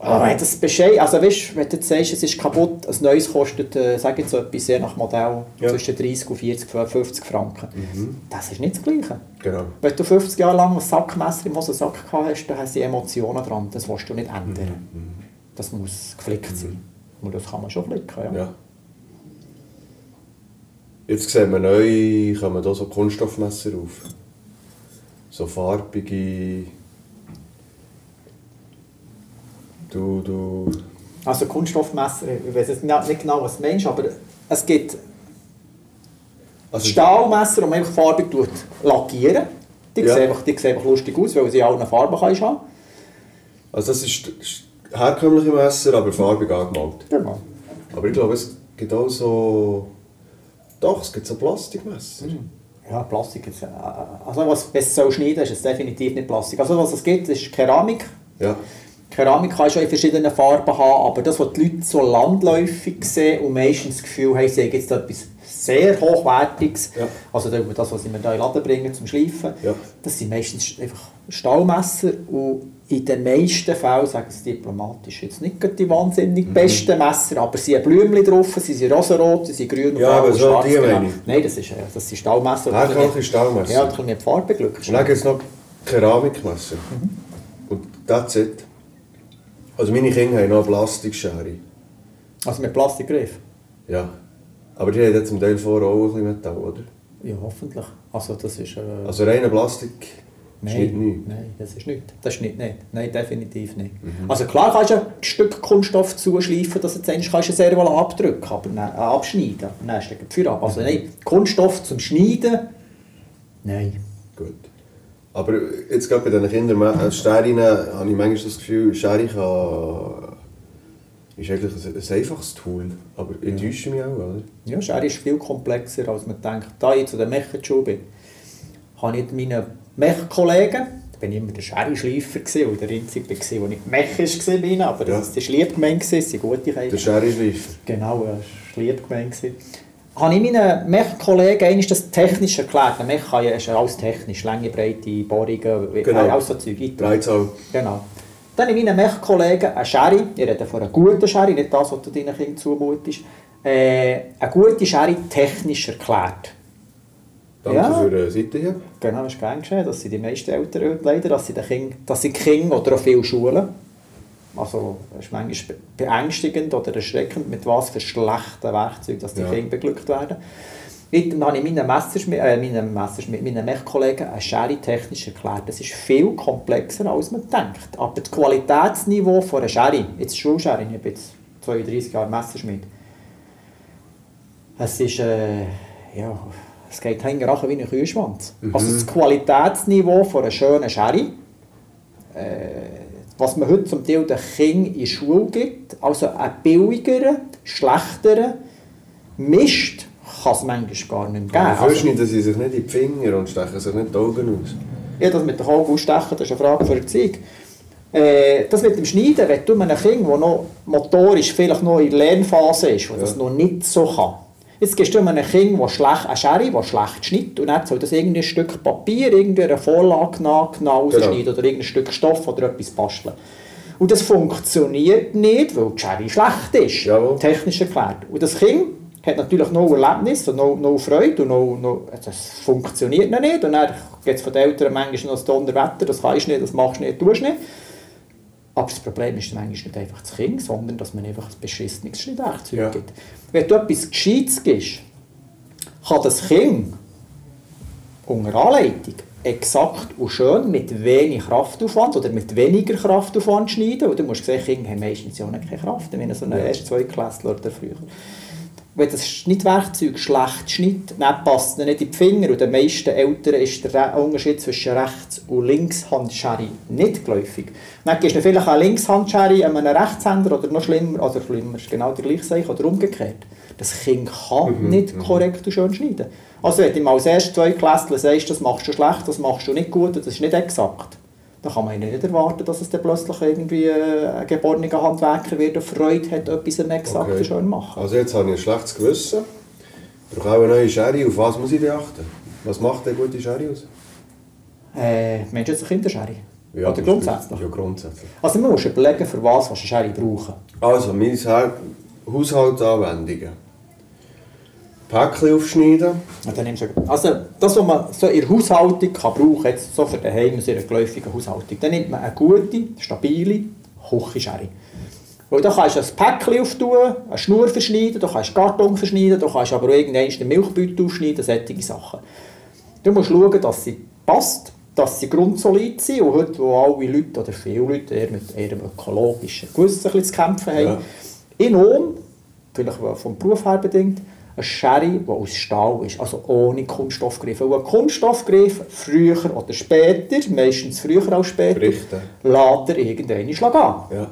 Wenn das Bescheid, also weißt, wenn du jetzt sagst, es ist kaputt, ein neues kostet, äh, sag jetzt so etwas, je nach Modell, Ja. zwischen 30 und 40, 50 Franken. Das ist nicht das Gleiche. Genau. Wenn du 50 Jahre lang ein Sackmesser im Hosensack gehabt hast, dann hast du Emotionen dran, das willst du nicht ändern. Das muss geflickt sein. Und das kann man schon flicken, ja. Ja. Jetzt sehen wir neu, kommen da so Kunststoffmesser auf. So farbige. Du, du. Also Kunststoffmesser, ich weiß jetzt nicht genau, was du meinst, aber es gibt Also, Stahlmesser, die man einfach farbig lackieren. Die, Ja. sehen einfach, die sehen einfach lustig aus, weil sie alle Farben kannst haben also das ist herkömmliche Messer, aber farbig angemalt. Genau. Aber ich glaube, es gibt auch so. Doch, es gibt so Plastikmesser. Ja, Plastik jetzt. äh, Also was es soll schneiden, ist es definitiv nicht Plastik. Also was es gibt, ist Keramik. Ja. Keramik kann schon in verschiedenen Farben haben, aber das, was die Leute so landläufig sehen und meistens das Gefühl haben, sie haben jetzt etwas sehr Hochwertiges, Ja. also das, das, was sie mir da in den Laden bringen zum Schleifen, Ja. das sind meistens einfach Stahlmesser und in den meisten Fällen, sagen sie diplomatisch, jetzt nicht die wahnsinnig Mhm. besten Messer, aber sie haben Blümchen drauf, sie sind rosarot, sie sind grün und Ja, aber und schwarz. die genau. ich. Nein, das, ist, äh, das sind Stahlmesser. Herkömmliche Stahlmesser. Ja, ein bisschen mit Farbe Glück. Und dann gibt es noch Keramikmesser. Mhm. Und that's it. Also meine Kinder haben noch eine Plastikschere. Also mit Plastikgriff. Ja. Aber die haben jetzt zum Teil vor auch ein bisschen Metall, oder? Ja, hoffentlich. Also das ist... Äh, Also reiner Plastik ist nicht nein, nichts. nein, das ist nicht. Das ist nicht, nicht. Nein, definitiv nicht. Mhm. Also klar kannst du ein Stück Kunststoff zuschleifen, dass du jetzt eigentlich kannst du sehr wohl abdrücken, aber nein, äh, abschneiden. Du den Feuer ab. Mhm. Also nein, Kunststoff zum Schneiden, nein. Aber jetzt gerade bei diesen Kindern, Sternen, habe ich manchmal das Gefühl, Schere kann, ist eigentlich ein, ein einfaches Tool. Aber ich täusche mich auch, oder? Ja, Schere ist viel komplexer, als man denkt. Da ich zu den Mechenschule bin, habe ich mit meinen Mech-Kollegen, da bin ich immer der Schere-Schleifer und der einzige war, der nicht mechisch war, aber Ja. das war gemeint, gewesen, es sind gute Kinder. Der Schere-Schleifer. Genau, ja, das war gewesen. Habe ich meinen Mech-Kollegen einmal das technisch erklärt. Ein Mech kann ja- ist ja alles technisch, Länge, Breite, Bohrungen, Genau. alles so Zeug. Dreizahl. Genau. Dann habe ich meinen Mech-Kollegen eine Sherry, ich rede von einer guten Sherry, nicht das, was du deinen Kindern zumutest, äh, eine gute Sherry technisch erklärt. Danke Ja. für die Seite hier. Genau, das ist gern geschehen, dass sie die meisten Eltern heute leider, dass sie den Kind, dass sie Kinder oder auch viele Schulen, also es ist manchmal beängstigend oder erschreckend, mit was für schlechten Werkzeugen dass die Ja. Kinder beglückt werden. Dann habe ich meinen Messerschmidt, äh, meinen Messerschmidt, meinen Mechkollegen eine Schere technisch erklärt. Das ist viel komplexer, als man denkt. Aber das Qualitätsniveau von einer Schere, jetzt Schulschere, ich bin jetzt 32 Jahre Messerschmidt, es ist, äh, ja, es geht hängen wie ein Kühlschwanz. Mhm. Also das Qualitätsniveau von einer schönen Schere, äh, was man heute zum Teil den Kindern in der Schule gibt, also einen billigeren, schlechteren Mist, kann es manchmal gar nicht mehr geben. Aber schneiden sie sich nicht in die Finger und stechen sich nicht die Augen aus? Ja, das mit den Augen ausstechen, das ist eine Frage für Erziehung. Äh, das mit dem Schneiden, wenn du einem Kind, das noch motorisch vielleicht noch in der Lernphase ist, das ja. das noch nicht so kann, Jetzt gehst du einem Kind, das schlecht, eine Schere, das schlecht schneidet, und dann soll das irgendein Stück Papier, irgendeine Vorlage nach, genau genau. oder irgendein Stück Stoff oder etwas basteln. Und das funktioniert nicht, weil die Schere schlecht ist, Jawohl. technisch erklärt. Und das Kind hat natürlich noch Erlebnis und noch, noch Freude und noch, noch, das funktioniert noch nicht. Und dann geht es von den Eltern manchmal noch das Donnerwetter, das kannst du nicht, das machst du nicht, tust du nicht. Aber das Problem ist manchmal nicht einfach das Kind, sondern dass man einfach ein beschissenes Schnittwerkzeug ja. gibt. Wenn du etwas Gescheites gibst, kann das Kind unter Anleitung exakt und schön mit wenig Kraftaufwand oder mit weniger Kraftaufwand schneiden. Und du musst sehen, Kinder haben meistens ja nicht keine Kraft, wenn so eine ja. erste Zweitklässler oder früher wenn das Schnittwerkzeug schlecht schneidet, dann passt es nicht in die Finger. Und den meisten Eltern ist der Unterschied zwischen Rechts- und Linkshandschere nicht geläufig. Dann gibst du vielleicht eine Linkshandschere einem Rechtshänder oder noch schlimmer, oder schlimmer, ist genau der gleiche oder umgekehrt. Das Kind kann mhm. nicht mhm. korrekt und schön schneiden. Also wenn du ihm als erstes zwei Klässler sagst, das machst du schlecht, das machst du nicht gut, das ist nicht exakt da kann man nicht erwarten, dass es dann plötzlich irgendwie äh, ein geborener Handwerker wird und Freude hat, etwas exakt okay. schön machen. Also jetzt habe ich ein schlechtes Gewissen. Ich brauche auch eine neue Schere. Auf was muss ich beachten? Was macht eine gute Schere aus? Äh, meinst du jetzt eine Kinderschere? Ja, Oder grundsätzlich? Ja, grundsätzlich. Also man muss überlegen, für was du eine Schere brauchen. Also, meine Haushaltsanwendungen. Päckchen aufschneiden. Also das, was man so in der Haushaltung kann brauchen kann, so für daheim, in einer geläufigen Haushaltung, dann nimmt man eine gute, stabile Küchenschere. Weil da kannst du ein Päckchen auftun, eine Schnur verschneiden, du kannst Karton verschneiden, du kannst aber auch irgendeinen Milchbeutel aufschneiden, solche Sachen. Du musst schauen, dass sie passt, dass sie grundsolid sind und heute, wo alle Leute oder viele Leute eher mit ihrem ökologischen Gewissen zu kämpfen haben, ja. in Ohn, vielleicht vom Beruf her bedingt, eine Schere, die aus Stahl ist, also ohne Kunststoffgriff. Weil ein Kunststoffgriff, früher oder später, meistens früher als später, Richten. lässt er irgendeinen Schlag an. Ja.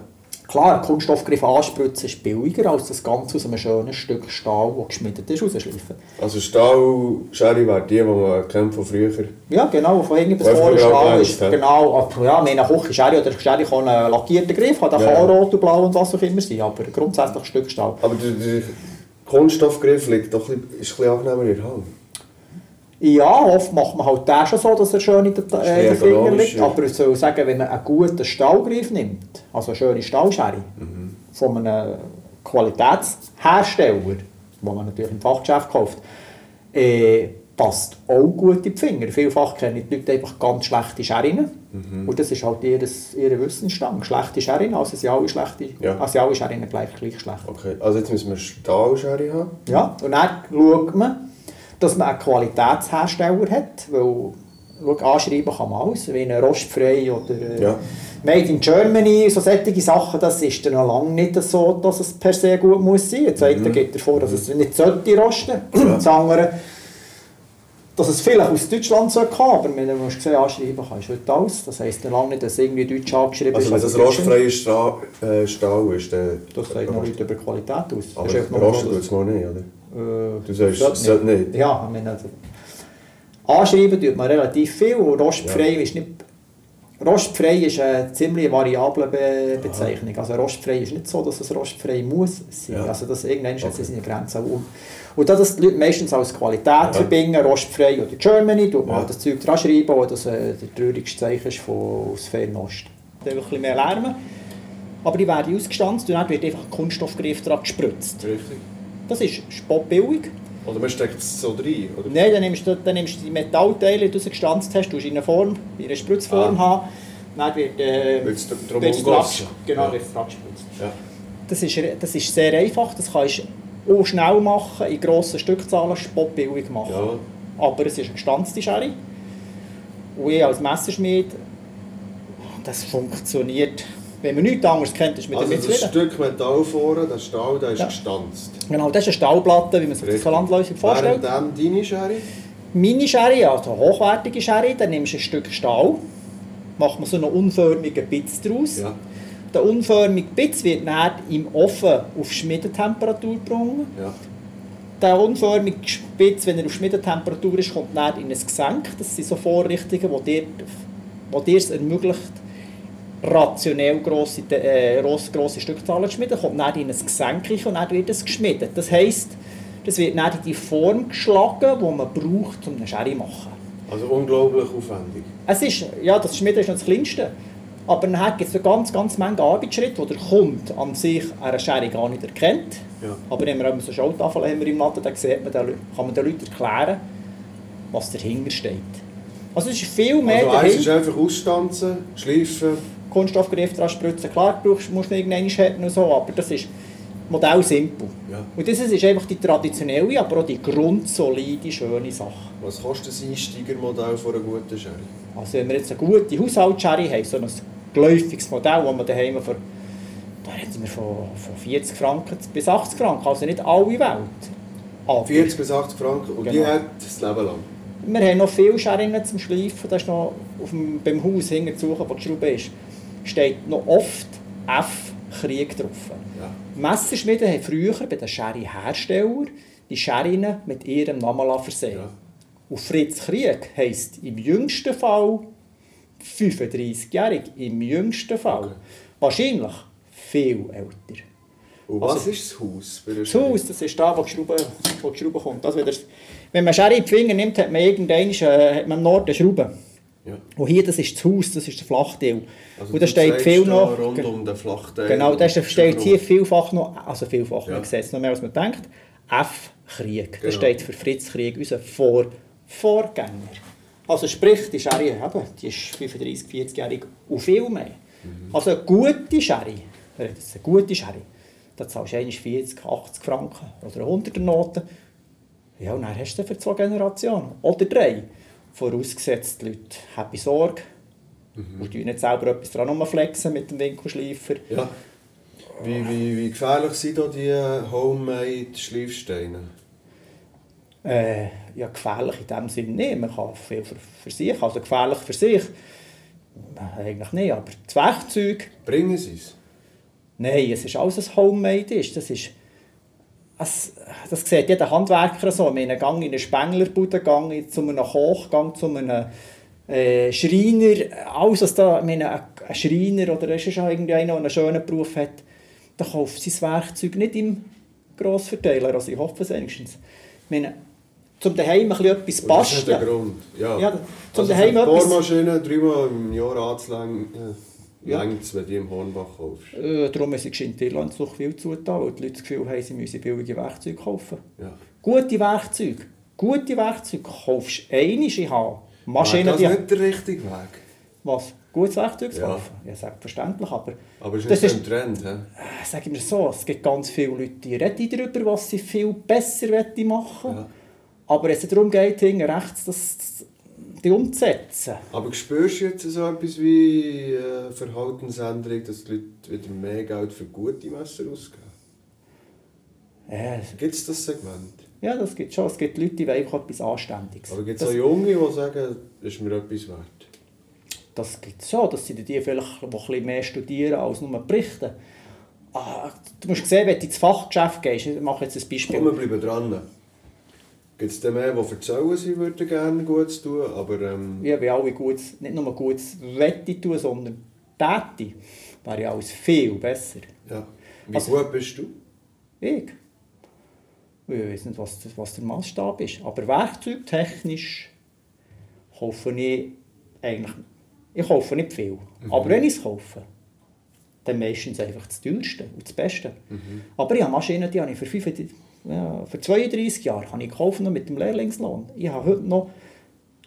Klar, ein Kunststoffgriff anspritzen ist billiger als das Ganze aus einem schönen Stück Stahl, das geschmiedet ist, rausschleifen. Also Stahlschere wäre die, die man kennt von früher? Ja, genau, von hinten bis vorne Stahl ist. Genau, ja, meine Küchenschere oder Schere kann einen lackierten Griff haben, der ja. kann rot und blau und was auch immer sein, aber grundsätzlich ein Stück Stahl. Aber Kunststoffgriff liegt doch ein bisschen, ist ein bisschen angenehmer in der Hand. Ja, oft macht man halt den schon so, dass er schön in den, äh, den Finger liegt. Aber ich soll sagen, wenn man einen guten Stahlgriff nimmt, also eine schöne Stahlschere, mhm. von einem Qualitätshersteller, den man natürlich im Fachgeschäft kauft, äh, passt auch gut in die Finger. Vielfach kennen die Leute einfach ganz schlechte Scheren. Mhm. Und das ist halt ihr, ihr Wissensstand. Schlechte Scheren, also sind alle, schlechte, ja. also alle Scheren gleich, gleich schlecht. Okay, also jetzt müssen wir Stahlschere haben? Ja, und dann schaut man, dass man einen Qualitätshersteller hat, weil schau, anschreiben kann man alles, wie eine Rostfrei oder äh, ja. Made in Germany, so solche Sachen, das ist dann noch lange nicht so, dass es per se gut muss sein. Jetzt mhm. geht er vor, dass es nicht sollte rosten. Ja. Das andere, dass es vielleicht aus Deutschland soll kommen, aber wenn du musst sehen, anschreiben kannst du heute alles. Das heisst dann lange nicht, dass irgendwie Deutsch angeschrieben also, ist. Also wenn das rostfreie Stahl, äh, Stahl ist, dann... Das sagt noch nicht über Qualität aus. Aber rosten tut es mal nicht, oder? Äh, du sagst, es sollte nicht. Ja, ich meine, also, anschreiben tut man relativ viel und rostfrei ja. ist nicht... Rostfrei ist eine ziemlich variable Be Bezeichnung. Also rostfrei ist nicht so, dass es rostfrei muss sein. Ja. Also das irgendwann okay. seine Grenzen. Und da das die Leute meistens als Qualität ja. verbinden, rostfrei oder Germany, tut man ja. das Zeug dran schreiben, wo das äh, der traurigste Zeichen ist von, aus Fernost. Da ein bisschen mehr Lärm. Aber die werden ausgestanzt und dann wird einfach ein Kunststoffgriff dran gespritzt. Richtig. Das ist spotbillig. Oder man steckt es so rein? Oder? Nein, dann nimmst, du, dann nimmst du die Metallteile, die du gestanzt hast, du in eine Form, in eine Spritzform ah. haben. Dann wird äh, es drum Genau, ja. wird es. Ja. Das, ist, das ist sehr einfach. Das kannst auch schnell machen, in grossen Stückzahlen, spottbillig machen. Ja. Aber es ist eine gestanzte Sherry. Und ich als Messerschmied, das funktioniert. Wenn man nichts anderes kennt, ist man Also damit das. Stück Metall vorne, der Stahl, der ist Ja. gestanzt. Genau, das ist eine Stahlplatte, wie man sich das landläufig vorstellt. Während deine Sherry? Meine Sherry, also hochwertige Sherry, dann nimmst du ein Stück Stahl, macht man so einen unförmigen Bitz draus. Ja. Der unförmige Bitz wird dann im Ofen auf Schmiedetemperatur gebracht. ja. Der unförmige Spitz, wenn er auf Schmiedetemperatur ist, kommt dann in ein Gesenk. Das sind so Vorrichtungen, die dir, die dir es ermöglicht, rationell grosse, äh, grosse, Stückzahlen zu schmieden. Kommt dann in ein Gesenk und dann wird es geschmiedet. Das heisst, das wird dann in die Form geschlagen, die man braucht, um eine Sherry zu machen. Also unglaublich aufwendig. Es ist, ja, das Schmieden ist noch das Kleinste. Aber dann gibt es eine ganz, ganz Menge Arbeitsschritte, die der Kunde an sich eine Sherry gar nicht erkennt. Ja. Aber wenn wir so eine Schautafel haben wir im Laden, dann sieht man, kann man den Leuten erklären, was dahinter steht. Also es ist viel mehr Also eins ist dahinter. einfach ausstanzen, schleifen. Kunststoffgriff dran spritzen, klar, brauchst, musst du irgendwann hätten und so, aber das ist Modell simpel. Ja. Und das ist einfach die traditionelle, aber auch die grundsolide, schöne Sache. Was kostet das Einsteigermodell von einer guten Sherry? Also wenn wir jetzt eine gute Haushaltssherry haben, so ein geläufiges Modell, das man daheim für, da reden wir von, von 40 Franken bis 80 Franken, also nicht alle Welt. Aber 40 bis 80 Franken und die Genau. hat das Leben lang. wir haben noch viele Scherringen zum Schleifen, das ist noch auf dem, beim Haus hinten zu suchen, wo die Schraube ist, steht noch oft F Krieg drauf. Ja. Messerschmiede haben früher bei den Sherry-Herstellern die Sherrien mit ihrem Namen versehen. Ja. Und Fritz Krieg heisst im jüngsten Fall 35-jährig, im jüngsten Fall. Okay. Wahrscheinlich viel älter. Und Also- was ist das Haus? Das? Haus, das ist da, wo die Schraube, wo die Schraube kommt. Also wenn, das, man Sherry in die Finger nimmt, hat man irgendwann äh, hat man im Norden eine Schraube. Ja. Und hier, das ist das Haus, das ist der Flachteil. Also und da steht viel noch... Rund um den Flachteil. Genau, da steht hier vielfach noch, also vielfach, Ja. man sieht noch mehr als man denkt, F. Krieg. Das Genau. steht für Fritz Krieg, unser Vor Vorgänger. Also sprich, die Sherry, eben, die ist 35, 40-jährig und viel mehr. Mhm. Also eine gute Sherry, das ist eine gute Sherry, da zahlst du einmal 40, 80 Franken oder 100er Noten. Ja, und dann hast du für zwei Generationen. Oder drei. Vorausgesetzt, die Leute haben Sorge Mhm. und nicht selber etwas dran rumflexen mit dem Winkelschleifer. Ja. Wie, wie, wie gefährlich sind da die Homemade Schleifsteine? Äh, ja, gefährlich in dem Sinne nicht. Man kann viel für, für sich, also gefährlich für sich, eigentlich nicht, aber das Werkzeug, Bringen sie es? nein, es ist alles ein Homemade ist. Das ist, es, das sieht jeder Handwerker so. Wir haben Gang in eine Spenglerbude, Gang zu einem Koch, Gang zu einem äh, Schreiner, alles was da, ich meine, ein, ein Schreiner oder ist schon irgendwie einer, der einen schönen Beruf hat, der kauft sein Werkzeug nicht im Grossverteiler, also ich hoffe es wenigstens. Ich meine, zum daheim ein bisschen etwas Und Das ist der basteln. Grund. Ja. Ja, zum also daheim etwas- Bohrmaschine dreimal im Jahr anzulängen, äh, Ja. längt's, wenn du die im Hornbach kaufst. Äh, darum ist es in Irland so viel zugetan, weil die Leute das Gefühl haben, sie müssen billige Werkzeuge kaufen. Ja. Gute Werkzeuge, gute Werkzeuge kaufst du einmal, habe Wäre Maschinen, das die... nicht der richtige Weg? Was? Gutes Werkzeug zu Ja. kaufen? Ja, selbstverständlich, aber... Aber ist das nicht ist, ein Trend, hä? äh, sag ich mir so, es gibt ganz viele Leute, die reden darüber, was sie viel besser wollen machen Ja. Aber es darum geht, hinten rechts das, die umzusetzen, Aber spürst du jetzt so etwas wie äh, Verhaltensänderung, dass die Leute wieder mehr Geld für gute Messer ausgeben? äh, Gibt es das Segment? ja, das gibt schon. Es gibt Leute, die wollen etwas Anständiges. Aber gibt es auch Junge, die sagen, das ist mir etwas wert? das gibt es schon. Das sind die, vielleicht, die bisschen mehr studieren als nur berichten. Ah, du musst sehen, wenn du ins Fachgeschäft gehst, ich mache jetzt ein Beispiel. Komm, wir bleiben dran. Gibt es mehr, die erzählen, sie würden gerne Gutes tun, aber ähm, Ja, wie alle gut, nicht nur gut wette tun, sondern täte, wäre ja alles viel besser. ja. Wie Also- gut bist du? Ich. Ich weiß nicht, was, was der Maßstab ist. Aber werkzeugtechnisch kaufe ich eigentlich ich kaufe nicht viel. Aber wenn ich es kaufe, dann meistens einfach das teuerste und das Beste. Aber ich habe Maschinen, die habe ich für, 35, ja, für 32 Jahre habe ich gekauft, noch mit dem Lehrlingslohn. Ich habe heute noch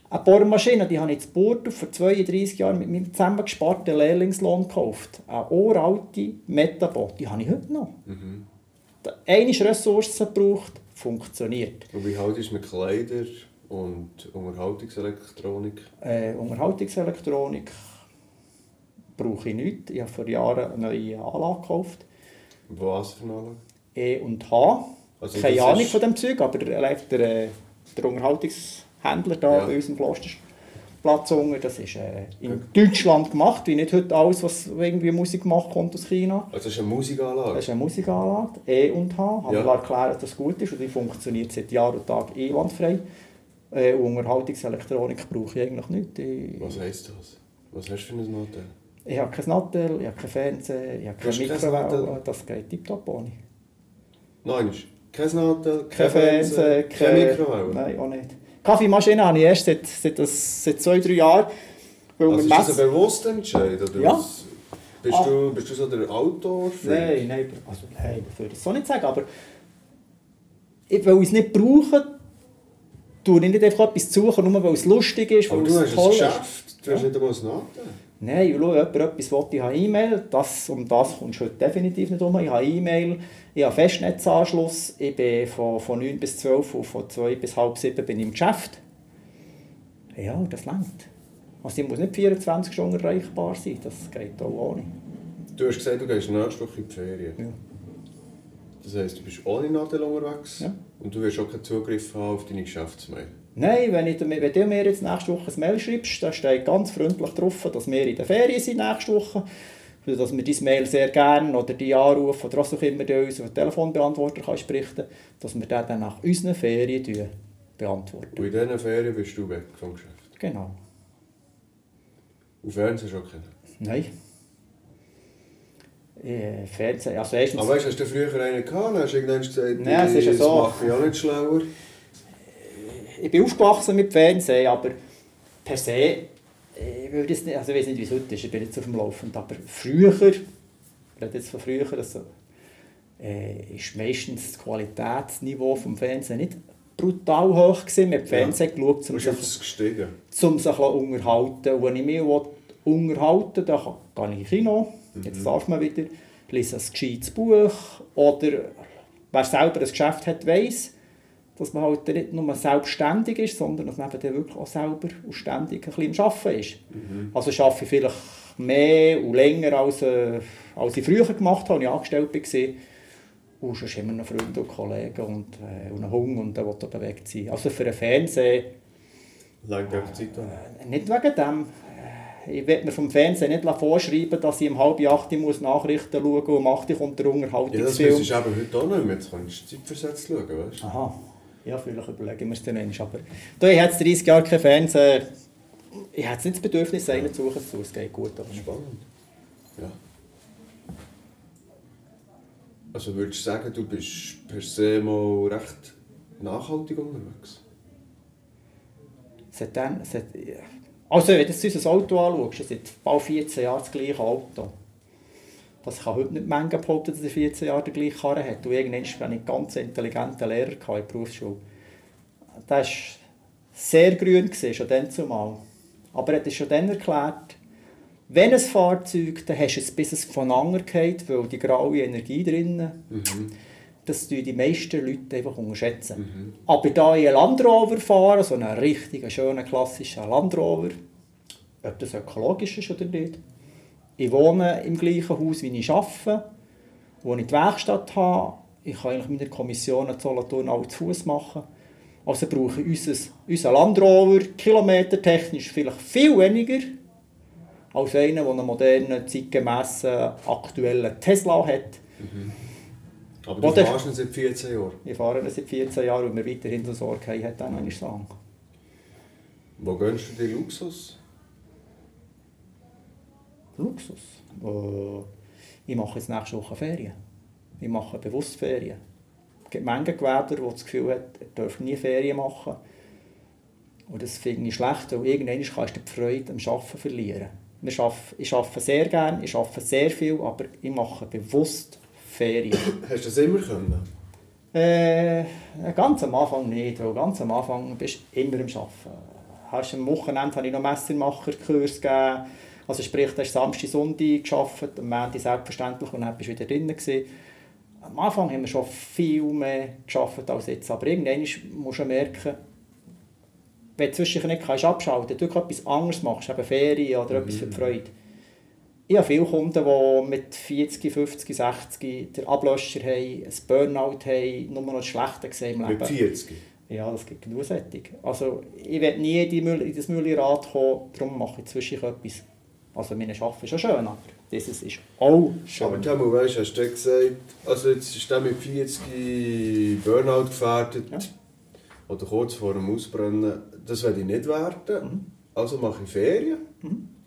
eine Bohrmaschine, die habe ich in Burgdorf vor 32 Jahren mit meinem zusammengesparten Lehrlingslohn gekauft. Eine uralte Metabot, die habe ich heute noch. eine Ressourcen braucht, funktioniert. Und wie halt ist mit Kleider und Unterhaltungselektronik? Äh, Unterhaltungselektronik brauche ich nicht. Ich habe vor Jahren eine neue Anlage gekauft. Was für eine Anlage? E und H. Also Keine Ahnung ist- von dem Zeug, aber der, der, äh, der Unterhaltungshändler da Ja. bei uns im Klosterplatz unten, das ist äh, in Deutschland gemacht, wie nicht heute alles, was irgendwie Musik macht, kommt aus China. Also das ist eine Musikanlage? Das ist eine Musikanlage, E und H. Haben Ja. wir erklärt, dass das gut ist und die funktioniert seit Jahr und Tag einwandfrei. Äh, Unterhaltungselektronik brauche ich eigentlich nicht. Ich, Was heisst das? Was hast du für ein Modell? Ich habe kein Nattel, ich habe kein Fernsehen, ich habe keine kein Mikrowelle. Nattel? Das geht tiptop ohne. Nein, ist kein Nadel, Kein Fernsehen, keine Mikrowelle? Nein, auch nicht. Kaffeemaschine habe ich erst seit, seit, das, seit zwei, drei Jahren. Also ist das ein bewusster Entscheid? Oder Ja. Bist, Ah. du, bist du so der autor Nein, nein, also, nein, das würde ich so nicht sagen, aber ich, weil ich es nicht brauche, tue ich nicht einfach etwas zu suchen, nur weil es lustig ist, weil Aber du es hast ein toll ist. Geschäft, du hast Ja. nicht einmal ein Nadel. Nein, ich schaue, jemand etwas will, ich habe E-Mail, das, um das kommst du heute definitiv nicht um. Ich habe E-Mail, ich habe Festnetzanschluss, ich bin von, von 9 bis 12 und von 2 bis halb 7 bin ich im Geschäft. Ja, das langt. Also ich muss nicht 24 Stunden erreichbar sein, das geht auch ohne. Du hast gesagt, du gehst nächste Woche in die Ferien. Ja. Das heisst, du bist ohne Nadel unterwegs Ja. und du wirst auch keinen Zugriff haben auf deine Geschäftsmail. Nein, wenn, ich, wenn du mir jetzt nächste Woche ein Mail schreibst, dann steht ganz freundlich drauf, dass wir in der Ferien sind nächste Woche. Dass wir dein Mail sehr gerne oder die anrufen oder was auch immer du uns auf den Telefonbeantworter kannst berichten dass wir den dann nach unseren Ferien beantworten. Und in diesen Ferien bist du weg vom Geschäft. Genau. Und Fernsehen schon kennen. Nein. Äh, Fernsehen, also erstens... Aber weißt du, hast du früher einen gehabt? Hast du irgendwann gesagt, Nein, es ist ja das so. mache ich auch nicht schlauer. Ich bin aufgewachsen mit Fernsehen, aber per se, äh, ich würde jetzt nicht, also ich weiß nicht, wie es heute ist, ich bin jetzt auf dem Laufenden, aber früher, ich rede jetzt von früher, also, äh, ist meistens das Qualitätsniveau vom Fernsehen nicht brutal hoch gewesen. Man hat Fernsehen geschaut, um sich, um sich ein bisschen unterhalten. Und wenn ich mich unterhalten will, dann kann- gehe ich ins Kino, jetzt darf man wieder, lese ein gescheites Buch. Oder wer selber ein Geschäft hat, weiss, dass man halt nicht nur selbstständig ist, sondern dass man eben wirklich auch selber und ständig ein bisschen am Arbeiten ist. Also arbeite ich vielleicht mehr und länger, als, äh, als ich früher gemacht habe, als ich angestellt war. Und sonst immer noch Freunde und Kollegen und, äh, und einen Hunger und der will bewegt sein. Also für einen Fernseher, Langt einfach Zeit an. nicht wegen dem. Äh, Ich will mir vom Fernsehen nicht vorschreiben, dass ich um halb acht muss Nachrichten schauen muss und um acht kommt der Ja, das Unterhaltungsfilm. du eben heute auch nicht mehr. Jetzt kannst du zeitversetzt schauen, weißt du? Aha. Ja, vielleicht überlegen wir es dann einmal. Aber da ich jetzt 30 Jahre kein Fernsehen. Ich jetzt nicht das Bedürfnis, einen zu suchen. Es geht gut. Aber Spannend. Ja. Also würdest du sagen, du bist per se mal recht nachhaltig unterwegs? Seit dann, seit, also, wenn du unser Auto anschaust, seit bald 14 Jahren das gleiche Auto. Das kann heute nicht Menge behaupten, dass er 14 Jahre den gleichen Karren hat. Und irgendwann hatte ich einen ganz intelligenten Lehrer in der Berufsschule. Der war sehr grün, schon dann zumal. Aber er hat schon dann erklärt, wenn ein Fahrzeug, dann hast du es, bis es voneinander geht, weil die graue Energie drinnen, das tun die meisten Leute einfach unterschätzen. Aber da ich einen Land Rover fahre, so einen richtigen, schönen, klassischen Land Rover, ob das ökologisch ist oder nicht, ich wohne im gleichen Haus, wie ich arbeite, wo ich die Werkstatt habe, ich kann eigentlich meine Kommission in Solothurn auch zu Fuß machen. Also brauche ich unser, unser Land Rover kilometertechnisch vielleicht viel weniger als einer, der einen modernen, zeitgemässen, aktuellen Tesla hat. Aber du Oder- fährst ihn seit 14 Jahren. Ich fahre das seit 14 Jahren und mir weiterhin so Sorge haben, dann eine sagen. Wo gönnst du dir Luxus? Luxus. Äh, ich mache jetzt nächste Woche Ferien. Ich mache bewusst Ferien. Es gibt Menge Gewerbler, die das Gefühl haben, er darf nie Ferien machen. Und das finde ich schlecht, weil irgendwann kannst du die Freude am Arbeiten verlieren. Wir arbeiten, ich arbeite sehr gerne, ich arbeite sehr viel, aber ich mache bewusst Ferien. Hast du das immer können? Äh, ganz am Anfang nicht, weil ganz am Anfang bist du immer am Arbeiten. Hast am Wochenende habe ich noch Messermacherkurs gegeben. Also sprich, du hast Samstag, Sonntag gearbeitet, am Montag selbstverständlich und dann bist du wieder drin gewesen. am Anfang haben wir schon viel mehr geschafft als jetzt. Aber irgendwann musst du merken, wenn du zwischendurch nicht kannst abschalten kannst, du etwas anderes machst, eben Ferien oder etwas für die Freude. Ich habe viele Kunden, die mit 40, 50, 60 den Ablöscher haben, ein Burnout haben, nur noch das Schlechte gesehen im Leben. Mit 40? Ja, das gibt genug Sättig. Also ich werde nie in, die Müll, in das Müllerrad kommen, darum mache ich zwischendurch etwas. Also meine Arbeiten ist schon schön, aber dieses ist auch schön. Aber Tamu, weißt du, hast du gesagt, also jetzt ist der mit 40 Burnout gefährdet Ja. oder kurz vor dem Ausbrennen, das werde ich nicht werden, also mache ich Ferien.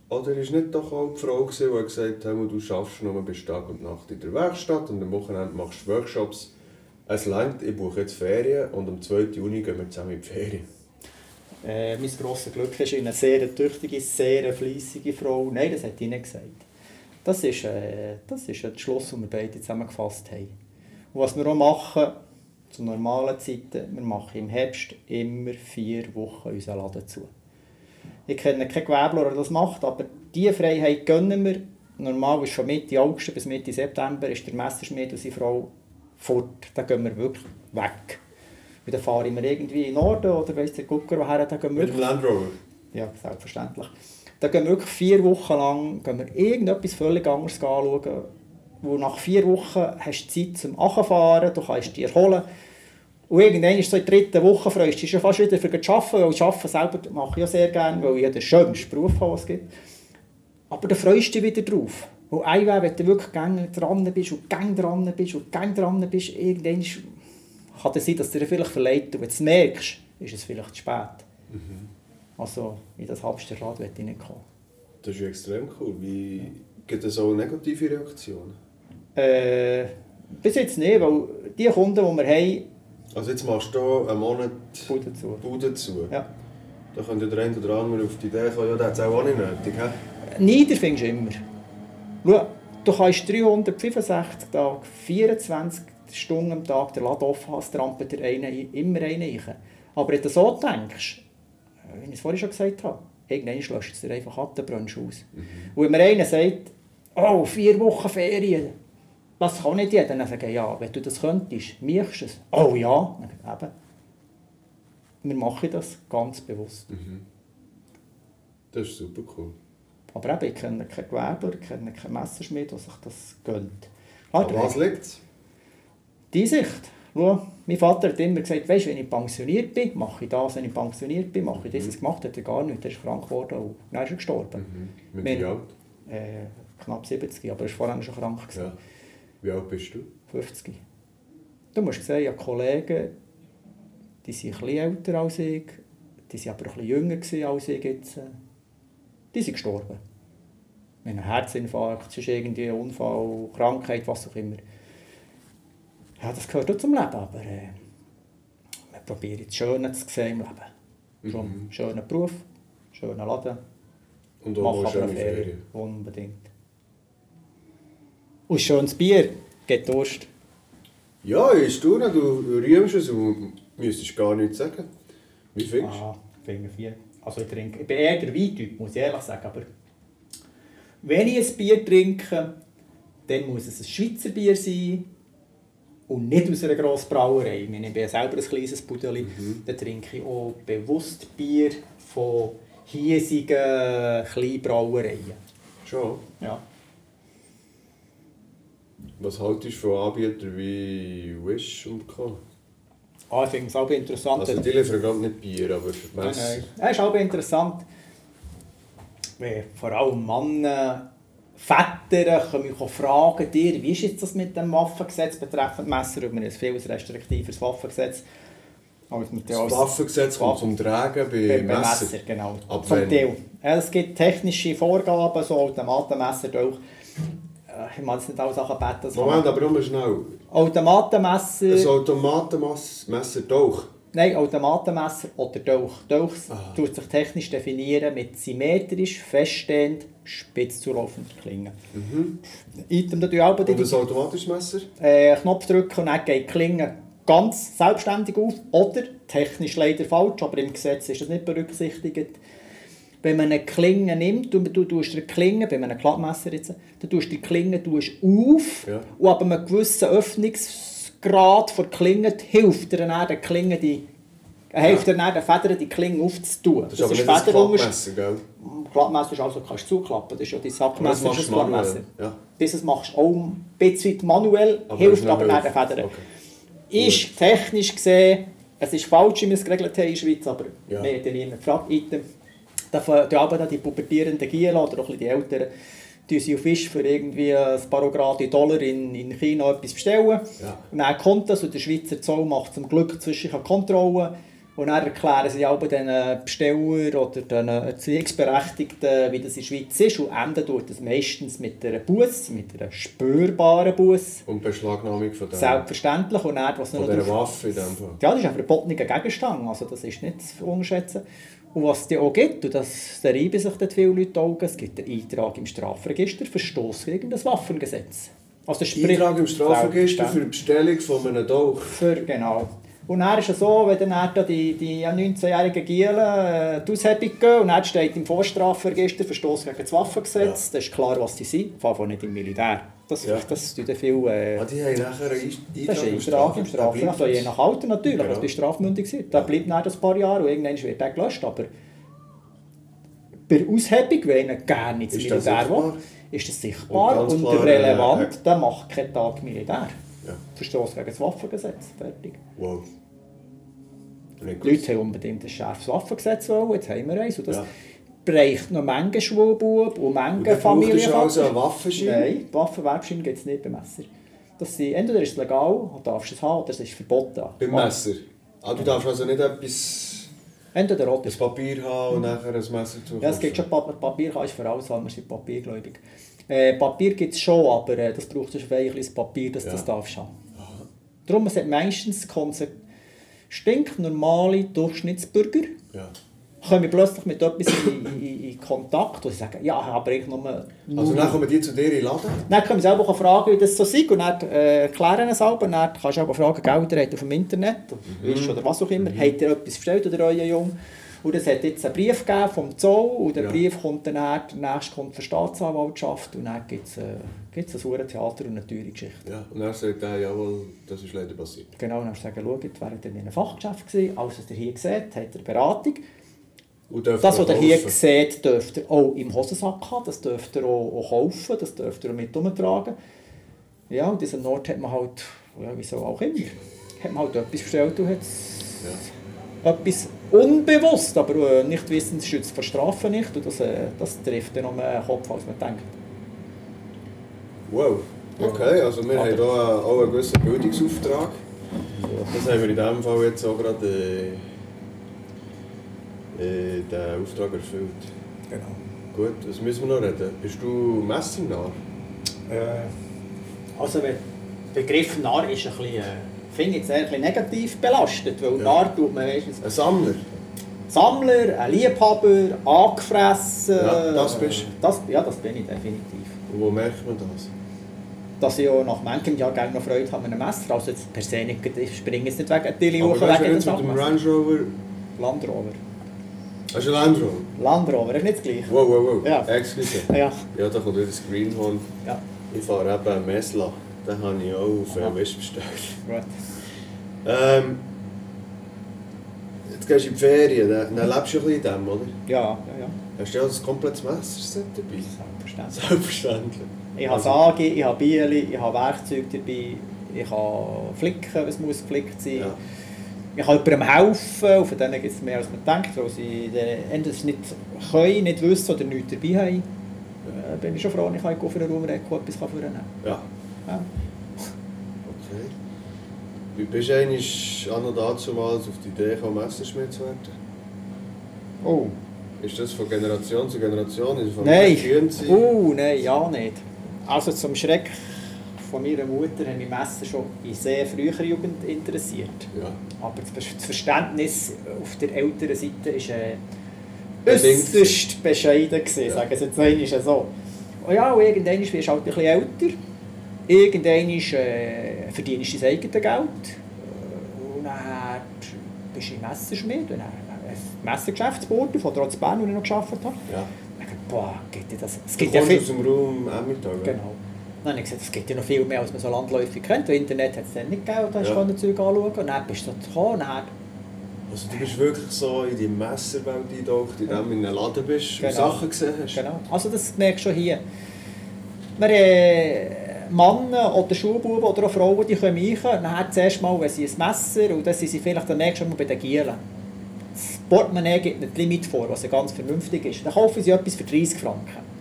Oder ist nicht doch auch die Frau, gewesen, die gesagt hat, du schaffst nur bis Tag und Nacht in der Werkstatt und am Wochenende machst du Workshops. Es langt, ich buche jetzt Ferien und am 2. Juni gehen wir zusammen in die Ferien. Äh, mein grosses Glück ist eine sehr tüchtige, sehr fleissige Frau. Nein, das hat ich nicht gesagt. Das ist, äh, das ist ein Schluss, den wir beide zusammengefasst haben. Und was wir auch machen, zu normalen Zeiten, wir machen im Herbst immer vier Wochen unseren Laden zu. Ich kenne keinen Gewerbler, der das macht, aber diese Freiheit gönnen wir. Normal ist von Mitte August bis Mitte September ist der Messerschmied und seine Frau fort. Dann gehen wir wirklich weg. Und dann fahren wir irgendwie in den Norden oder weiss der Gucker woher, dann gehen wir Mit dem Land Rover? ja, selbstverständlich. Dann gehen wir wirklich vier Wochen lang gehen wir irgendetwas völlig anderes anschauen. Wo nach vier Wochen hast du Zeit zum Nachfahren, du kannst dich erholen. Und irgendwann ist so in der dritten Woche freust du dich schon fast wieder für das Arbeiten, weil das Arbeiten selber mache ich ja sehr gerne, weil ich ja den schönsten Beruf habe, den es gibt. Aber dann freust du dich wieder drauf. Und einmal, wenn du wirklich gerne dran bist und gerne dran bist und gerne dran bist, irgendwann kann es sein, dass du dir vielleicht verleiht. Und wenn du es merkst, ist es vielleicht zu spät. Also in das Hamsterrad will ich nicht kommen. Das ist extrem cool. Wie gibt es auch negative Reaktionen? Äh, bis jetzt nicht, weil die Kunden, die wir haben, Also jetzt machst du hier einen Monat Bude zu. Bude zu. Ja. Da könnte der eine oder andere auf die Idee kommen, ja, der hat es auch nicht nötig. He? Nieder findest du immer. Schau, du kannst 365 Tage, 24 Stunden am Tag den Laden offen es trampelt dir einer, ein- immer einer rein. Aber wenn du so denkst, äh, wie ich es vorhin schon gesagt habe, irgendwann löscht es dir einfach ab, dann brennst du aus. Und wenn mir einer sagt, oh, vier Wochen Ferien, das kann nicht jeder, dann sage ich, ja, wenn du das könntest, mischst du es. Oh ja, dann eben. Wir machen das ganz bewusst. Das ist super cool. Aber eben, ich kenne keinen Gewerbler, ich kenne keinen Messerschmied, der sich das gönnt. An was liegt es? Die Sicht. Schau, mein Vater hat immer gesagt, weißt, wenn ich pensioniert bin, mache ich das. Wenn ich pensioniert bin, mache ich das. Das gemacht hat er gar nicht. Er ist krank geworden und dann ist er gestorben. Mit Wenn- wie alt? Äh, knapp 70, aber er war vorher schon krank. gewesen. Ja. Wie alt bist du? 50. Du musst sehen, ich habe Kollegen, die sind bisschen älter als ich, die waren aber bisschen jünger als ich jetzt. Die sind gestorben. Mit einem Herzinfarkt, sonst irgendwie Unfall, Krankheit, was auch immer. Ja, das gehört auch zum Leben, aber äh, wir probieren das Schöne zu sehen im Leben. Schon einen schönen Beruf, schönen Laden, Und auch mal aber eine Ferien. Ferien. Unbedingt. Und schönes Bier, geht Durst. Ja, ich staune, du rühmst es und müsstest gar nichts sagen. Wie findest du? Ah, Finger 4. Also ich trinke, ich bin eher der Weintyp, muss ich ehrlich sagen, aber wenn ich ein Bier trinke, dann muss es ein Schweizer Bier sein und nicht aus einer grossen Brauerei. Ich meine, Ich bin ja selber ein kleines Pudeli, dann trinke ich auch bewusst Bier von hiesigen Kleinbrauereien. Schon. Ja. Was haltest du von Anbietern wie Wish und Co? Ah, ich finde es auch interessant. Also die liefern gerade nicht Bier, aber Nein, Mess. nein. Es ist auch interessant, wenn vor allem Männer, Väter können mich fragen, dir, wie ist jetzt das mit dem Waffengesetz betreffend Messer? Und wir ein viel restriktiveres Waffengesetz. Als mit Das Waffengesetz kommt zum Tragen bei, bei, bei Messer. Messer, genau. Ab Zum? Teil. Ja, es gibt technische Vorgaben, so Automatenmesser auch. Äh, Ich mag jetzt nicht alle Sachen beten. Moment, aber nur schnell. Automatenmesser... Ein Automatenmesser Tauch. Nein, Automatenmesser oder Dolch. Dolch Ah. tut sich technisch definieren mit symmetrisch, feststehend, spitz zulaufender Klinge. Item da auch Und ein automatisches Messer? äh, Knopf drücken und dann geht die Klinge ganz selbstständig auf. Oder, technisch leider falsch, aber im Gesetz ist das nicht berücksichtigt, wenn man eine Klinge nimmt und du tust die Klinge, bei einem Klappmesser jetzt, dann tust du die Klinge tust auf Ja. und ab einem gewissen Öffnungsgrad der Klinge hilft dir dann die Klinge die hilft dir dann den Federn die Klinge aufzutun. Das ist aber nicht ein Klappmesser, gell? Klappmesser ist also, kannst du zuklappen, das ist ja dein Aber das Sackmesser, machst ist du ein Klappmesser. Ja. Dieses machst du auch ein bisschen manuell, Aber hilft aber nicht den. Federn. Okay. Ist technisch gesehen, es ist falsch, wie wir es geregelt haben in der Schweiz, aber Ja. wir haben dann immer gefragt, da dann die pubertierenden Gielen oder auch die Älteren, die sie auf Fisch für irgendwie ein paar Grad Dollar in, in China etwas bestellen. Ja. Und dann kommt das und der Schweizer Zoll macht zum Glück zwischen Kontrollen. Und dann erklären sie aber den Besteller oder den Erziehungsberechtigten, wie das in der Schweiz ist. Und enden tut das meistens mit einer Busse, mit einer spürbaren Busse. Und Beschlagnahmung von der, Selbstverständlich. Und dann, was von noch dieser drauf- Waffe in dem Fall. ja, das ist ein verbotener Gegenstand, also das ist nicht zu unterschätzen. Und was es dann auch gibt, und das da reiben sich dort viele Leute die Augen, es gibt einen Eintrag im Strafregister, Verstoß gegen das Waffengesetz. Also sprich- Eintrag im Strafregister für die Bestellung von einem Dolch. Für, genau. Und dann ist es so, wenn dann da die, die 19-jährigen Gielen äh, die Aushebung gehen und dann steht im Vorstrafregister Verstoß gegen das Waffengesetz, dann ist klar, was sie sind, vor allem nicht im Militär. Das, Ja. das tun dann viele... Äh, Ah, die haben nachher einen das ist ein Eintrag im Strafen. Also je nach Alter natürlich, Ja. ja. du strafmündig sind. Da bleibt dann ein paar Jahre und irgendwann wird der gelöscht. Aber bei Aushebung, wenn einer gerne ins Ist das Militär sichtbar? will, ist das sichtbar Und und, klar, relevant. äh, Der macht keinen Tag Militär. Ja. Verstoß gegen das Waffengesetz. Fertig. Wow. Die Leute haben unbedingt ein scharfes Waffengesetz wollen, jetzt haben wir eins. Und das Ja. bereicht noch Menge Schwulbub und braucht Familien. es also einen Waffenschein? Nein, Waffenwerbschein gibt es nicht beim Messer. Das sind, entweder ist es legal, und darfst du es haben, oder es ist verboten. Beim Messer. Ah, du darfst also nicht etwas, Entweder oder. Papier haben und nachher ein Messer zu Ja, es gibt schon Pa- Papier, kannst du für alles haben, wir sind papiergläubig. Äh, Papier gibt es schon, aber äh, das braucht schon ein bisschen Papier, dass Ja. das darfst haben. Darum sind meistens konse- stinknormale Durchschnittsbürger Ja. kommen plötzlich mit etwas in, in, in Kontakt, sie sagen, ja, aber ich nur... Also dann kommen die zu dir in den Laden? Dann können wir selber fragen, wie das so ist und dann äh, erklären es selber. Dann kannst du auch fragen, Geld auf dem Internet mhm. oder was auch immer. Habt ihr etwas bestellt oder euer Jung? Und es hat jetzt einen Brief gegeben vom Zoll und der Ja. Brief kommt dann, der nächste kommt von der Staatsanwaltschaft und dann gibt es äh, gibt's ein verdammtes Theater und eine teure Geschichte. Ja. Und dann sagt er, jawohl, das ist leider passiert. Genau, und dann sagen, schaut, während ihr in einem Fachgeschäft gewesen, alles was ihr hier seht, habt ihr Beratung. Und Das, was ihr hier seht, dürft ihr auch im Hosensack haben, das dürft ihr auch, auch kaufen, das dürft ihr auch mit umtragen. Ja, und diesen Nord hat man halt, ja, wieso auch immer, hat man halt etwas bestellt und hat etwas unbewusst, aber äh, nicht wissend schützt vor Strafe nicht und das, äh, das trifft dann noch mehr den Kopf, als man denkt. Wow. Okay, also wir haben hier auch einen gewissen Bildungsauftrag. Das haben wir in diesem Fall jetzt auch gerade äh, äh, den Auftrag erfüllt. Genau. Gut, was müssen wir noch reden? Bist du messernah? Äh, also der Begriff Narr ist ein bisschen, äh, finde ich jetzt ein bisschen negativ belastet, weil Ja. Narr tut man meistens Ein Sammler? Sammler, ein Liebhaber, angefressen. Ja, das bist das, Ja, das bin ich definitiv. Und wo merkt man das? Dass ich auch nach manchem Jahr gerne noch Freude habe an einem Messer. Also jetzt per se nicht, ich springe jetzt nicht wegen Tilly Aber hoch weißt du, wegen jetzt mit dem. Range Rover... Land Rover. Hast du einen Land Rover? Land Rover, ist nicht das gleiche. Wow, wow, wow. Ja. Excuse. Ja, Ja, da kommt wieder das Greenhorn. ja, Ich fahre eben einen Mesla. Habe ich auch auf Aha. bestellt. gut. Ähm, jetzt gehst du in die Ferien, dann, dann lebst du ein bisschen in dem, oder? Ja, ja, ja. Hast du ja komplettes Messerset dabei? Selbstverständlich. Selbstverständlich. Ich habe Sage, ich habe Bieli, ich habe Werkzeuge dabei, ich habe Flicken, was muss geflickt sein. Ja. Ich kann jemandem helfen, und von denen gibt es mehr als man denkt, weil sie entweder es nicht können, nicht wissen oder nichts dabei haben. Äh, bin ich schon froh, ich kann auf einen Raum etwas kann vornehmen Ja, ja. okay. Wie bist du eigentlich an und dazumals auf die Idee gekommen, Messerschmied zu werden? Oh. Ist das von Generation zu Generation? Ist von Nein. Oh, nein, ja nicht. Also zum Schreck von meiner Mutter hat mich Messer schon in sehr früher Jugend interessiert. Ja. Aber das Verständnis auf der älteren Seite ist äh, äußerst bescheiden gewesen, Ja. sagen sie jetzt einmal so. Und ja, und irgendwann wirst du halt ein bisschen älter. Irgendwann äh, verdienst du dein eigenes Geld. Äh, Und dann bist du im Messerschmied. Und dann Messergeschäft in Burgdorf oder auch in Bern, wo ich noch gearbeitet habe. Ja. Ich dachte, boah, geht dir das? Es gibt ja viel... aus dem Raum Emmental? Genau. Dann habe ich gesagt, es gibt ja noch viel mehr, als man so landläufig kennt. Das Internet hat es dann nicht gegeben, da hast Ja. du Zeug anschauen. Und dann bist du da gekommen, dann Also du bist wirklich so in die Messerwelt eingetaucht, in dem du in einem Laden bist Genau. und Sachen gesehen hast. Genau. Also das merkst du schon hier. Wir haben Männer oder Schulbuben oder auch Frauen, die kommen rein, dann zuerst mal, wenn sie ein Messer und dann sind sie vielleicht dann nächstes Mal bei den Gielen. Das Portemonnaie gibt nicht Limit vor, was ja ganz vernünftig ist. Dann kaufen sie etwas für 30 Franken.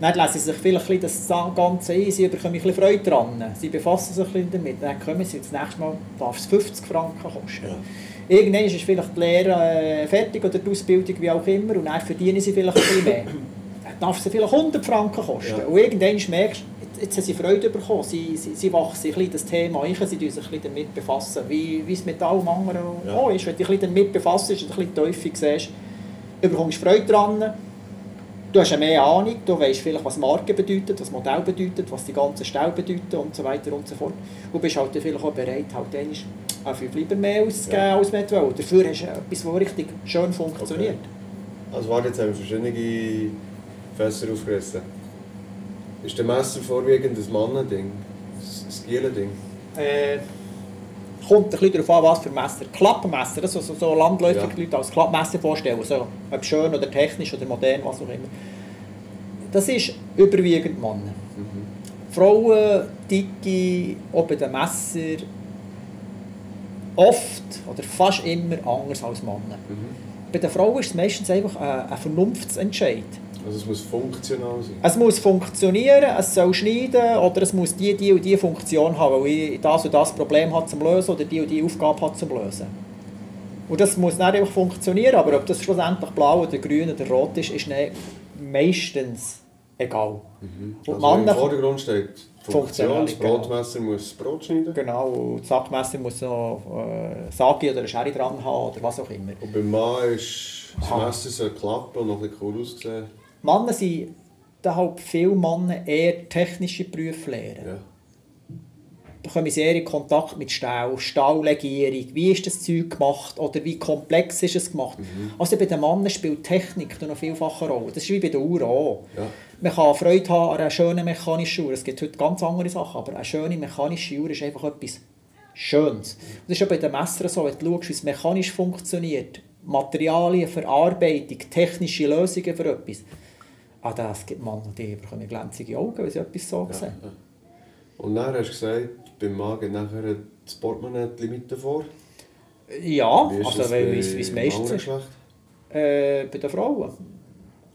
Dann lesen sie sich vielleicht ein bisschen das Ganze ein, sie bekommen ein bisschen Freude daran. Sie befassen sich ein bisschen damit. Dann kommen sie das nächste Mal, darf es 50 Franken kosten. Ja. Irgendwann ist vielleicht die Lehre äh, fertig oder die Ausbildung, wie auch immer, und dann verdienen sie vielleicht ein bisschen mehr. Dann darf sie vielleicht 100 Franken kosten. Ja. Und irgendwann merkst du, jetzt haben sie Freude bekommen, sie, sie, sie wachsen ein bisschen das Thema ein, sie tun sich ein bisschen damit befassen, wie, wie es mit allem anderen Ja. auch ist. Wenn du dich ein bisschen damit befasst und ein bisschen Teufel siehst, du bekommst Freude daran, du hast mehr Ahnung, du weißt vielleicht, was Marke bedeutet, was Modell bedeutet, was die ganzen Ställe bedeuten und so weiter und so fort. Und bist halt vielleicht auch bereit, halt einmal auch viel lieber mehr auszugeben, Ja. als man will. Dafür hast du etwas, das richtig schön funktioniert. Also warte, jetzt haben wir verschiedene Fässer aufgerissen. Ist der Messer vorwiegend ein Mannending? Ein Gielen-Ding? Äh, kommt ein bisschen darauf an, was für Messer. Klappmesser, das so, so, landläufig Ja. Leute als Klappmesser vorstellen, so, ob schön oder technisch oder modern, was auch immer. Das ist überwiegend Männer. Mhm. Frauen, dicke, bei den Messer oft oder fast immer anders als Männer. Mhm. Bei den Frauen ist es meistens einfach ein, ein Vernunftsentscheid. Also es muss funktional sein. Es muss funktionieren, es soll schneiden oder es muss die, die und die Funktion haben, weil ich das und das Problem habe zum Lösen oder die und die Aufgabe habe zum Lösen. Und das muss nicht einfach funktionieren, aber ob das schlussendlich blau oder grün oder rot ist, ist meistens egal. Und Also im Vordergrund steht Funktion, das Funktionalität, genau. Brotmesser muss das Brot schneiden. Genau, und das Sackmesser muss noch äh, Sagi oder eine Schere dran haben oder was auch immer. Und beim Mann ist das Aha. Messer soll klappen und noch ein bisschen cool aussehen. Männer sind, da halt viele Männer eher technische Berufe lernen. Ja. Da kommen sie eher in Kontakt mit Stahl, Stahllegierung, wie ist das Zeug gemacht oder wie komplex ist es gemacht. Also bei den Männern spielt Technik noch vielfach eine Rolle. Das ist wie bei der Uhr auch. Ja. Man kann Freude haben an einer schönen mechanischen Uhr. Es gibt heute ganz andere Sachen, aber eine schöne mechanische Uhr ist einfach etwas Schönes. Und das ist auch bei den Messern so, wenn du schaust, wie es mechanisch funktioniert. Materialien, Verarbeitung, technische Lösungen für etwas. Ah, das gibt Männer, die bekommen glänzige Augen, wenn sie etwas so sehen. Ja. Und dann hast du gesagt, beim Mann geht nachher das Portemonnaie die Limite vor. Ja, Wie also das weil es meistens ist. Äh, bei den Frauen.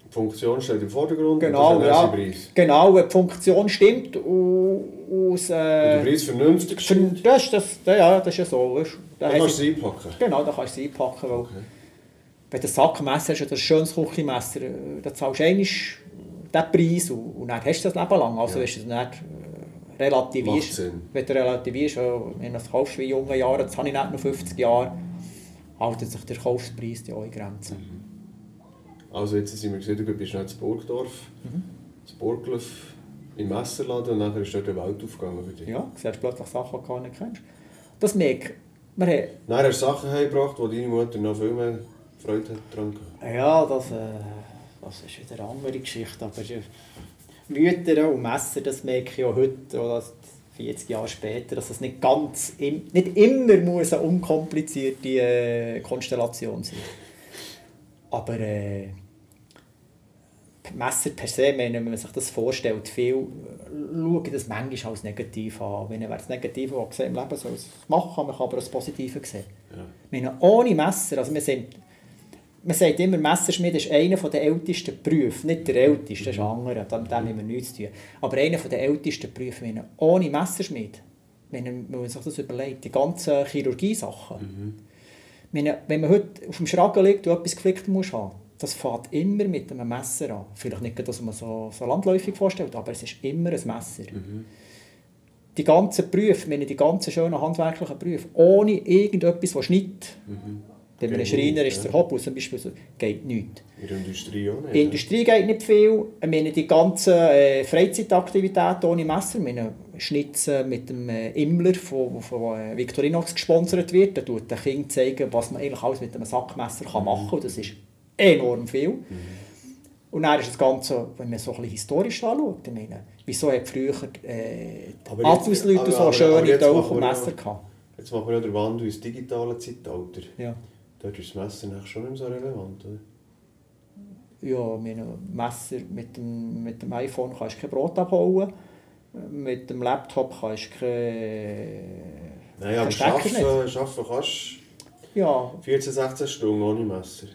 Die Funktion steht im Vordergrund Genau, und das ja. Preis. Genau, wenn die Funktion stimmt und aus... Und der Äh, Preis vernünftig stimmt, das, das, ja, das ist ja so. Weißt, da kannst du es einpacken. Genau, da kannst du es einpacken. Weil Okay. Wenn du ein Sackmesser hast oder ein schönes Küchenmesser, äh, dann zahlst du einmal den Preis und, und dann hast du das Leben lang. Also Ja. ist es nicht äh, relativierst. Wenn du relativierst, wenn du das kaufst wie in jungen Jahren, jetzt habe ich nicht noch 50 Jahre, haltet sich der Kaufpreis ja auch in Grenzen. Mhm. Also jetzt sind wir gesehen, du bist nicht in Burgdorf, Mhm. in Burgdorf im Messerladen und dann ist dort eine Welt aufgegangen für dich. Ja, du siehst plötzlich Sachen, die du nicht kennst. Das merke. Wir haben, Dann hast du Sachen heimgebracht, wo deine Mutter noch viel mehr Freude hat dran gehabt. Ja, das, äh, das ist wieder eine andere Geschichte. Aber äh, Mütter und Messer, das merke ich auch heute, oder 40 Jahre später, dass es nicht ganz, nicht immer muss eine unkomplizierte äh, Konstellation sein Aber äh, Messer per se, wenn man sich das vorstellt, viel schauen das manchmal als negativ an. Wenn wer das Negative im Leben soll es machen, man kann aber das Positive sehen. Ja. Meine, ohne Messer, also wir sind, man sagt immer, Messerschmied ist einer der ältesten Berufe, nicht der älteste, das ist ein anderer, mit dem haben wir nichts zu tun. Aber einer der ältesten Berufe, meine, ohne Messerschmied, wenn man sich das überlegt, die ganzen Chirurgiesachen. Ich meine, wenn man heute auf dem Schragen liegt und etwas geflickt muss haben, das fängt immer mit einem Messer an. Vielleicht nicht, dass man so, so landläufig vorstellt, aber es ist immer ein Messer. Die ganzen Berufe, meine, die ganzen schönen handwerklichen Berufe, ohne irgendetwas, das schneidet, Bei einem Schreiner ist der Hobel zum Beispiel so, geht nichts. In der Industrie auch nicht. In der Industrie geht nicht viel. Ich meine, die ganzen äh, Freizeitaktivitäten ohne Messer, ich meine, Schnitzen mit dem äh, Immler von, von äh, Victorinox gesponsert wird, da tut der Kind zeigen, was man eigentlich alles mit einem Sackmesser kann machen kann. Das ist enorm viel. Und dann ist das Ganze, wenn man so ein bisschen historisch anschaut, ich meine, wieso hat früher äh, die aber- so schöne Tauch und wir Messer gehabt? Jetzt machen wir ja den Wandel ins digitale Zeitalter. Ja. Dort ist das Messer schon nicht so relevant, oder? Ja, mit einem Messer, mit dem, mit dem iPhone kannst du kein Brot abholen. Mit dem Laptop kannst du kein... Nein, aber arbeiten, arbeiten kannst Ja, du 14, 16 Stunden ohne Messer.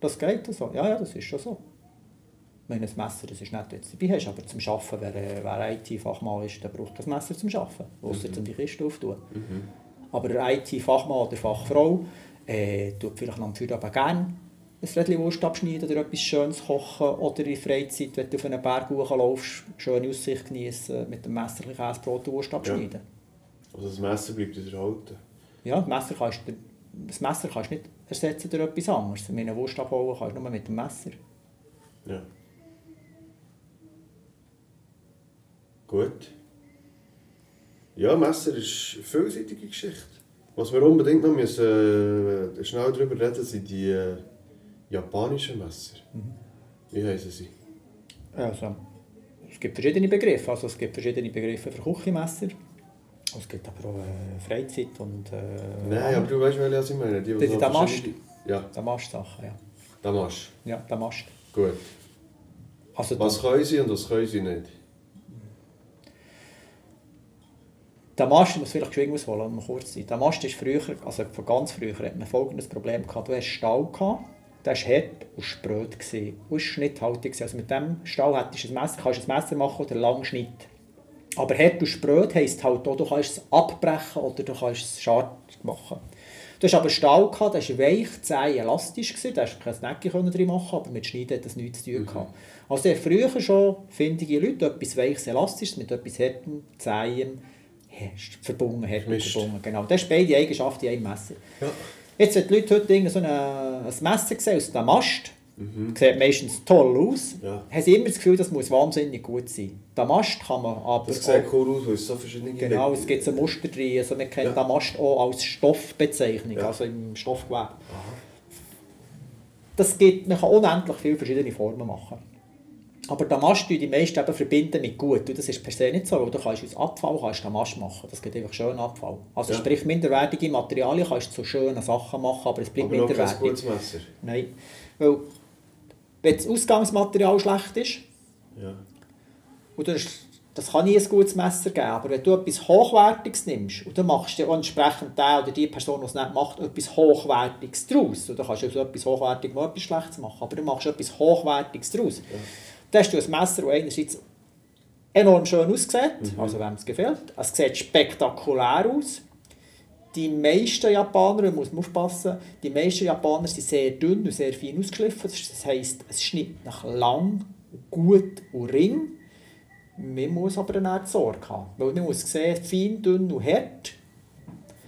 das geht so. Ja, ja, das ist schon so. Ich meine, das Messer, das ist nicht, wenn du es dabei hast, aber zum Arbeiten, wer, äh, wer IT-Fachmann ist, der braucht das Messer zum Arbeiten. Ausser zum die Kiste auftun. Aber der IT-Fachmann oder Fachfrau äh, tut vielleicht am Feierabend gerne ein Rädchen Wurst abschneiden oder etwas Schönes kochen oder in der Freizeit, wenn du auf einen Berg hochläufst, schöne Aussicht genießen, mit dem Messer ein Käsebrot und Wurst abschneiden. Also das Messer bleibt dir erhalten. Ja, das Messer kannst du, das Messer kannst du nicht ersetzen durch etwas anderes. Mit einer Wurst abholen kannst du nur mit dem Messer. Ja. Gut. Ja, Messer ist eine vielseitige Geschichte. Was wir unbedingt noch müssen, äh, schnell darüber reden, sind die äh, japanischen Messer. Wie heißen sie? Also, es gibt verschiedene Begriffe. Also, es gibt verschiedene Begriffe für Küchenmesser. Es gibt aber auch äh, Freizeit und äh, Nein, aber du weißt, welche ich meine. Die, Die- die Damast? Ja, Damast-Sachen. Ja. Damast. ja, Damast. Gut. Also, Was können sie und was können sie nicht? Damast, ich muss vielleicht geschwind ausholen, um kurz zu sein. Damast ist früher, also von ganz früher, hat man folgendes Problem gehabt. Du hast Stahl gehabt, der war hart und spröd gewesen, und schnitthaltig gewesen. Also mit dem Stahl hättest du ein Messer, kannst du ein Messer machen oder einen langen Schnitt. Aber hart und spröd heisst halt auch, du kannst es abbrechen oder du kannst es scharf machen. Du hast aber Stahl gehabt, der war weich, zäh, elastisch, gewesen, da hast du kein können drin machen aber mit Schneiden hat das nichts zu tun gehabt. Also der früher schon findige Leute etwas weiches, elastisches mit etwas hartem, zähem, verbunden, verbunden. Genau, das ist beide Eigenschaften in einem Messer. Jetzt, wenn die Leute heute so eine, ein Messer sehen aus dem Mast, sieht meistens toll aus, Ja. haben sie immer das Gefühl, das muss wahnsinnig gut sein. Der Mast kann man aber Das sieht cool aus, weil es so verschiedene Genau, es gibt so Muster drin. Also man kennt Ja. den Mast auch als Stoffbezeichnung, Ja. also im Stoffgewebe. Das gibt, man kann unendlich viele verschiedene Formen machen. Aber den Mast tun die meisten eben verbinden mit gut. Und das ist per se nicht so, weil du kannst aus Abfall kannst den Mast machen. Das gibt einfach schönen Abfall. Also Ja. sprich, minderwertige Materialien kannst du zu schönen Sachen machen, aber es bleibt Aber minderwertig. gutes Messer. Nein. Weil, wenn das Ausgangsmaterial schlecht ist, Ja. und das kann nie ein gutes Messer geben, aber wenn du etwas Hochwertiges nimmst und dann machst du auch entsprechend der oder die Person, die es nicht macht, etwas Hochwertiges daraus, und dann kannst du aus etwas Hochwertiges mal etwas Schlechtes machen, aber du machst etwas Hochwertiges daraus, dann hast du ein Messer, das einerseits enorm schön aussieht, also wem es gefällt, es sieht spektakulär aus, die meisten Japaner, muss man aufpassen, die meisten Japaner sind sehr dünn und sehr fein ausgeschliffen. Das heisst, es schneidet nach lang, gut und ring. Man muss aber eine Art Sorge haben. Weil man muss sehen, fein, dünn und hart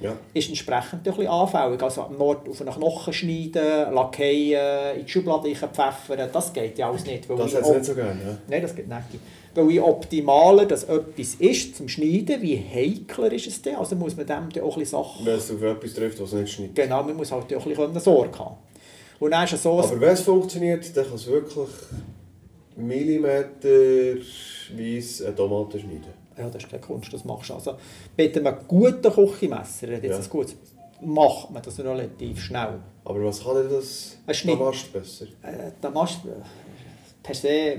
Ja. ist entsprechend ein bisschen anfällig. Also am Nord auf einen Knochen schneiden, lackieren, in die Schublade pfeffern, das geht ja alles nicht. Weil Das hat nicht so gerne. Ja. Nein, das geht nicht. Weil je optimaler das etwas ist zum Schneiden, wie heikler ist es dann. Also muss man dem dann auch ein bisschen Sachen... Wenn es auf etwas trifft, was nicht schneidet. Genau, man muss halt auch ein bisschen Sorge haben. Und dann ist es so... Aber wenn es funktioniert, dann kann es wirklich millimeterweise eine Tomate schneiden. Ja, das ist keine Kunst, das machst du. Also mit einem guten Küchenmesser, jetzt Ja. ein gutes, macht man das relativ schnell. Aber was kann denn das. Damast besser? Äh, da machst du per se...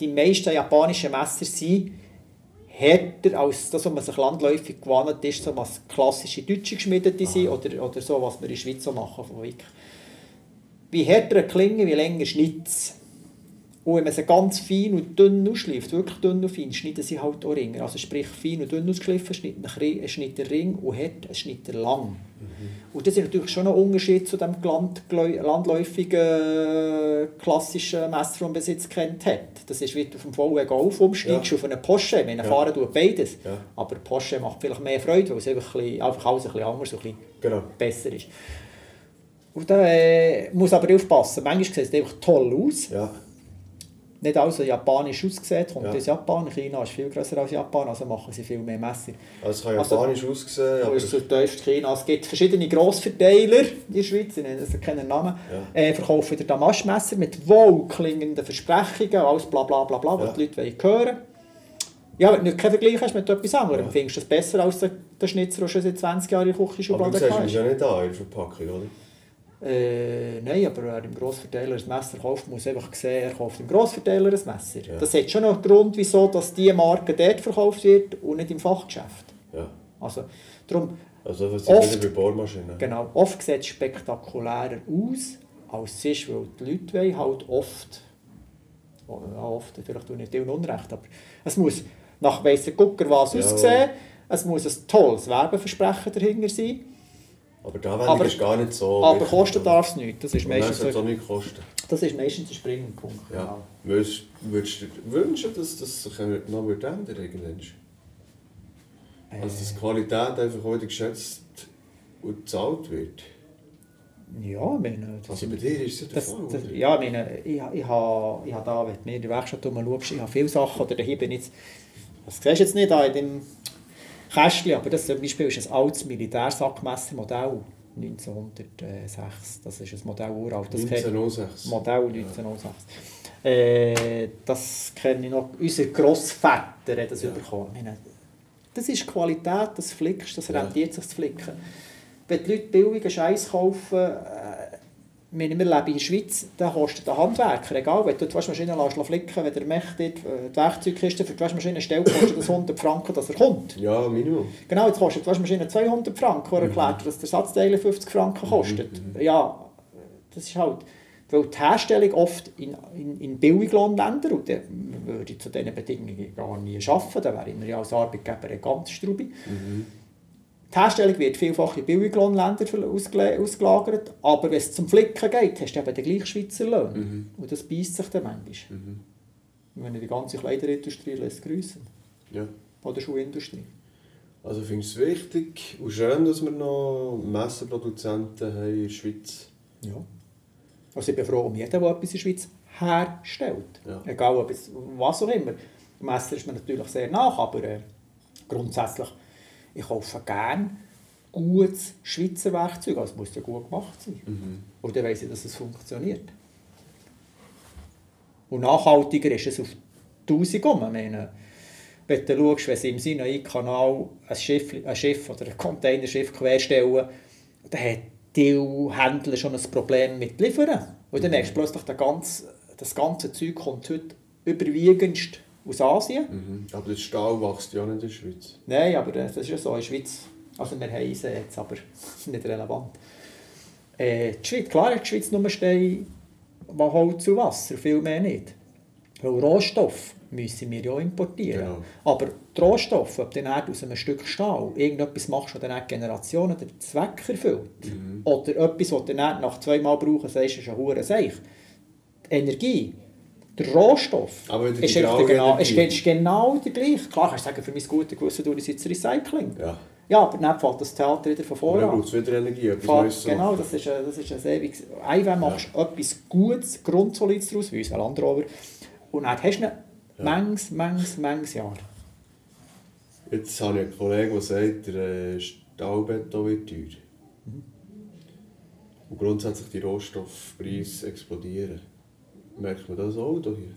Die meisten japanischen Messer sind härter als das, was man sich landläufig gewohnt ist, so was klassische deutsche geschmiedete sind oder, oder so, was wir in der Schweiz so machen. Wie härter eine Klinge, wie länger Schnitz. Und wenn man sie ganz fein und dünn ausschleift, wirklich dünn und fein, schneiden sie halt auch Ringer. Also sprich, fein und dünn ausgeschliffen, schneidet ein Ring- ein Schnitter Ring und hart, ein Schnitter lang. Und das ist natürlich schon ein Unterschied zu dem land landläufigen äh, klassischen Messer, das man bis jetzt kennt hat. Das ist wie du auf dem VW Golf umsteigst Ja. auf einen Porsche. Wenn Ja. fahren tut beides. Ja. Aber Porsche macht vielleicht mehr Freude, weil es einfach, ein bisschen, einfach alles ein bisschen anders, so ein bisschen Genau. besser ist. Und da äh, muss aber aufpassen. Manchmal sieht es einfach toll aus. Ja. Nicht alles so japanisch aussehen, kommt Ja. aus Japan. China ist viel grösser als Japan, also machen sie viel mehr Messer. Also es kann Also- japanisch aussehen, Aber aber... es ist China. Es gibt verschiedene Grossverteiler in der Schweiz, ich nenne das keinen Namen, Ja. äh, verkaufen der Damastmesser mit wohlklingenden Versprechungen, alles bla bla bla bla, was Ja. die Leute wollen hören Ja, wenn du keinen Vergleich hast mit etwas anderem, Ja. findest du es besser als der, der Schnitzer, der schon seit 20 Jahren in der Aber Küchenschublade du siehst hat. es ja nicht an in der Verpackung, oder? Äh, nein, aber wer im Grossverteiler ein Messer kauft, muss einfach sehen, er kauft im Grossverteiler ein Messer. Ja. Das hat schon noch einen Grund, wieso dass diese Marke dort verkauft wird und nicht im Fachgeschäft. Ja. Also, darum, Also Oft- sind wieder bei Bohrmaschinen. genau, oft sieht es spektakulärer aus, als es ist, weil die Leute wollen halt oft, ja, oft, vielleicht tue ich nicht Unrecht, aber es muss nach weissen Gucker was Ja. aussehen, es muss ein tolles Werbeversprechen dahinter sein, Aber die Anwendung Aber- ist gar nicht so aber kosten darf es nicht. Das ist dann meistens, so- nicht kosten. das ist meistens der springende Punkt. Ja. genau. Würdest, würdest du dir wünschen, dass das sich noch wird ändern irgendwann? Also dass die Qualität einfach wieder geschätzt und gezahlt wird? Ja, ich meine, das Also bei dir ist es ja der Fall, das, ja, ich meine, ich, ich habe ich habe da, wenn du mir in der Werkstatt rumschaust, ich habe viele Sachen, oder hier bin ich jetzt, das siehst du jetzt nicht da in dem Kästchen, aber das zum Beispiel ist ein altes Militärsackmessermodell 1906, das ist ein Modell uralt, das kennt- 1906. Modell 1906. Äh, das kenne ich noch, unsere Grossväter haben das Ja. bekommen. Das ist Qualität, das flickst, das Ja. rentiert sich zu flicken. Wenn die Leute billigen Scheiß kaufen, wir leben in der Schweiz, dann kostet der Handwerker, egal, wenn du die Waschmaschine lässt flicken wenn der Mächte die Werkzeugkiste für die Maschine stellt, kostet das 100 Franken, dass er kommt. Ja, Minimum. Genau, jetzt kostet die Waschmaschine 200 Franken, wo er erklärt hat, dass der Satzteil 50 Franken kostet. Ja, das ist halt... Weil die Herstellung oft in, in, in Billiglohnländern, und dann würde ich zu diesen Bedingungen gar nie arbeiten, dann wäre ich ja als Arbeitgeber ein ganz strubi. Die Herstellung wird vielfach in Billiglohnländern ausgele- ausgelagert, aber wenn es zum Flicken geht, hast du eben den gleichen Schweizer Lohn. Und das beißt sich dann manchmal. Ich meine, die ganze Kleiderindustrie lässt grüßen. Ja. Oder Schuhindustrie. Also findest du es wichtig und schön, dass wir noch Messerproduzenten haben in der Schweiz? Ja. Also ich bin froh um jeden, der etwas in der Schweiz herstellt. Ja. Egal ob es was auch immer. Im Messer ist mir natürlich sehr nach, aber äh, grundsätzlich, ich kaufe gerne gutes Schweizer Werkzeug. Also es muss ja gut gemacht sein. Und dann weiss ich, dass es funktioniert. Und nachhaltiger ist es auf 1000 um. Ich meine, wenn du schaust, wenn sie im Sinai-Kanal ein Schiff, ein Schiff oder ein Containerschiff querstellen, dann hat die Händler schon ein Problem mit Liefern. Und dann merkst du plötzlich, der ganze, das ganze Zeug kommt heute überwiegendst aus Asien. Mhm. Aber das Stahl wächst ja nicht in der Schweiz. Nein, aber das ist ja so in der Schweiz. Also wir haben Eisen jetzt, aber nicht relevant. Äh, die Schweiz, klar hat die Schweiz nur Steine, die Holz und Wasser, viel mehr nicht. Weil Rohstoff müssen wir ja importieren. Genau. Aber die Rohstoffe, ob du dann aus einem Stück Stahl irgendetwas machst, das dann Generationen den Zweck erfüllt, oder etwas, das du dann nach zweimal brauchen sagst, ist ein hoher Seich. Die Energie, der Rohstoff, Aber ist, der genau, Energie. ist, ist genau der gleiche. Klar kannst du sagen, für mein gutes Gewissen tue ich jetzt Recycling. Ja. Ja, aber dann fällt das Theater wieder von vorne dann an. braucht es wieder Energie, etwas Neues Genau, das ist, ein, das ist ein ewiges... Einmal machst du etwas Gutes, Grundsolides daraus, wie unser Land Rover, und dann hast du ein manches, manches, manches Jahr. Jetzt habe ich einen Kollegen, der sagt, der äh, Stahlbeton wird teuer. Und grundsätzlich die Rohstoffpreise explodieren. Merkt man das auch hier?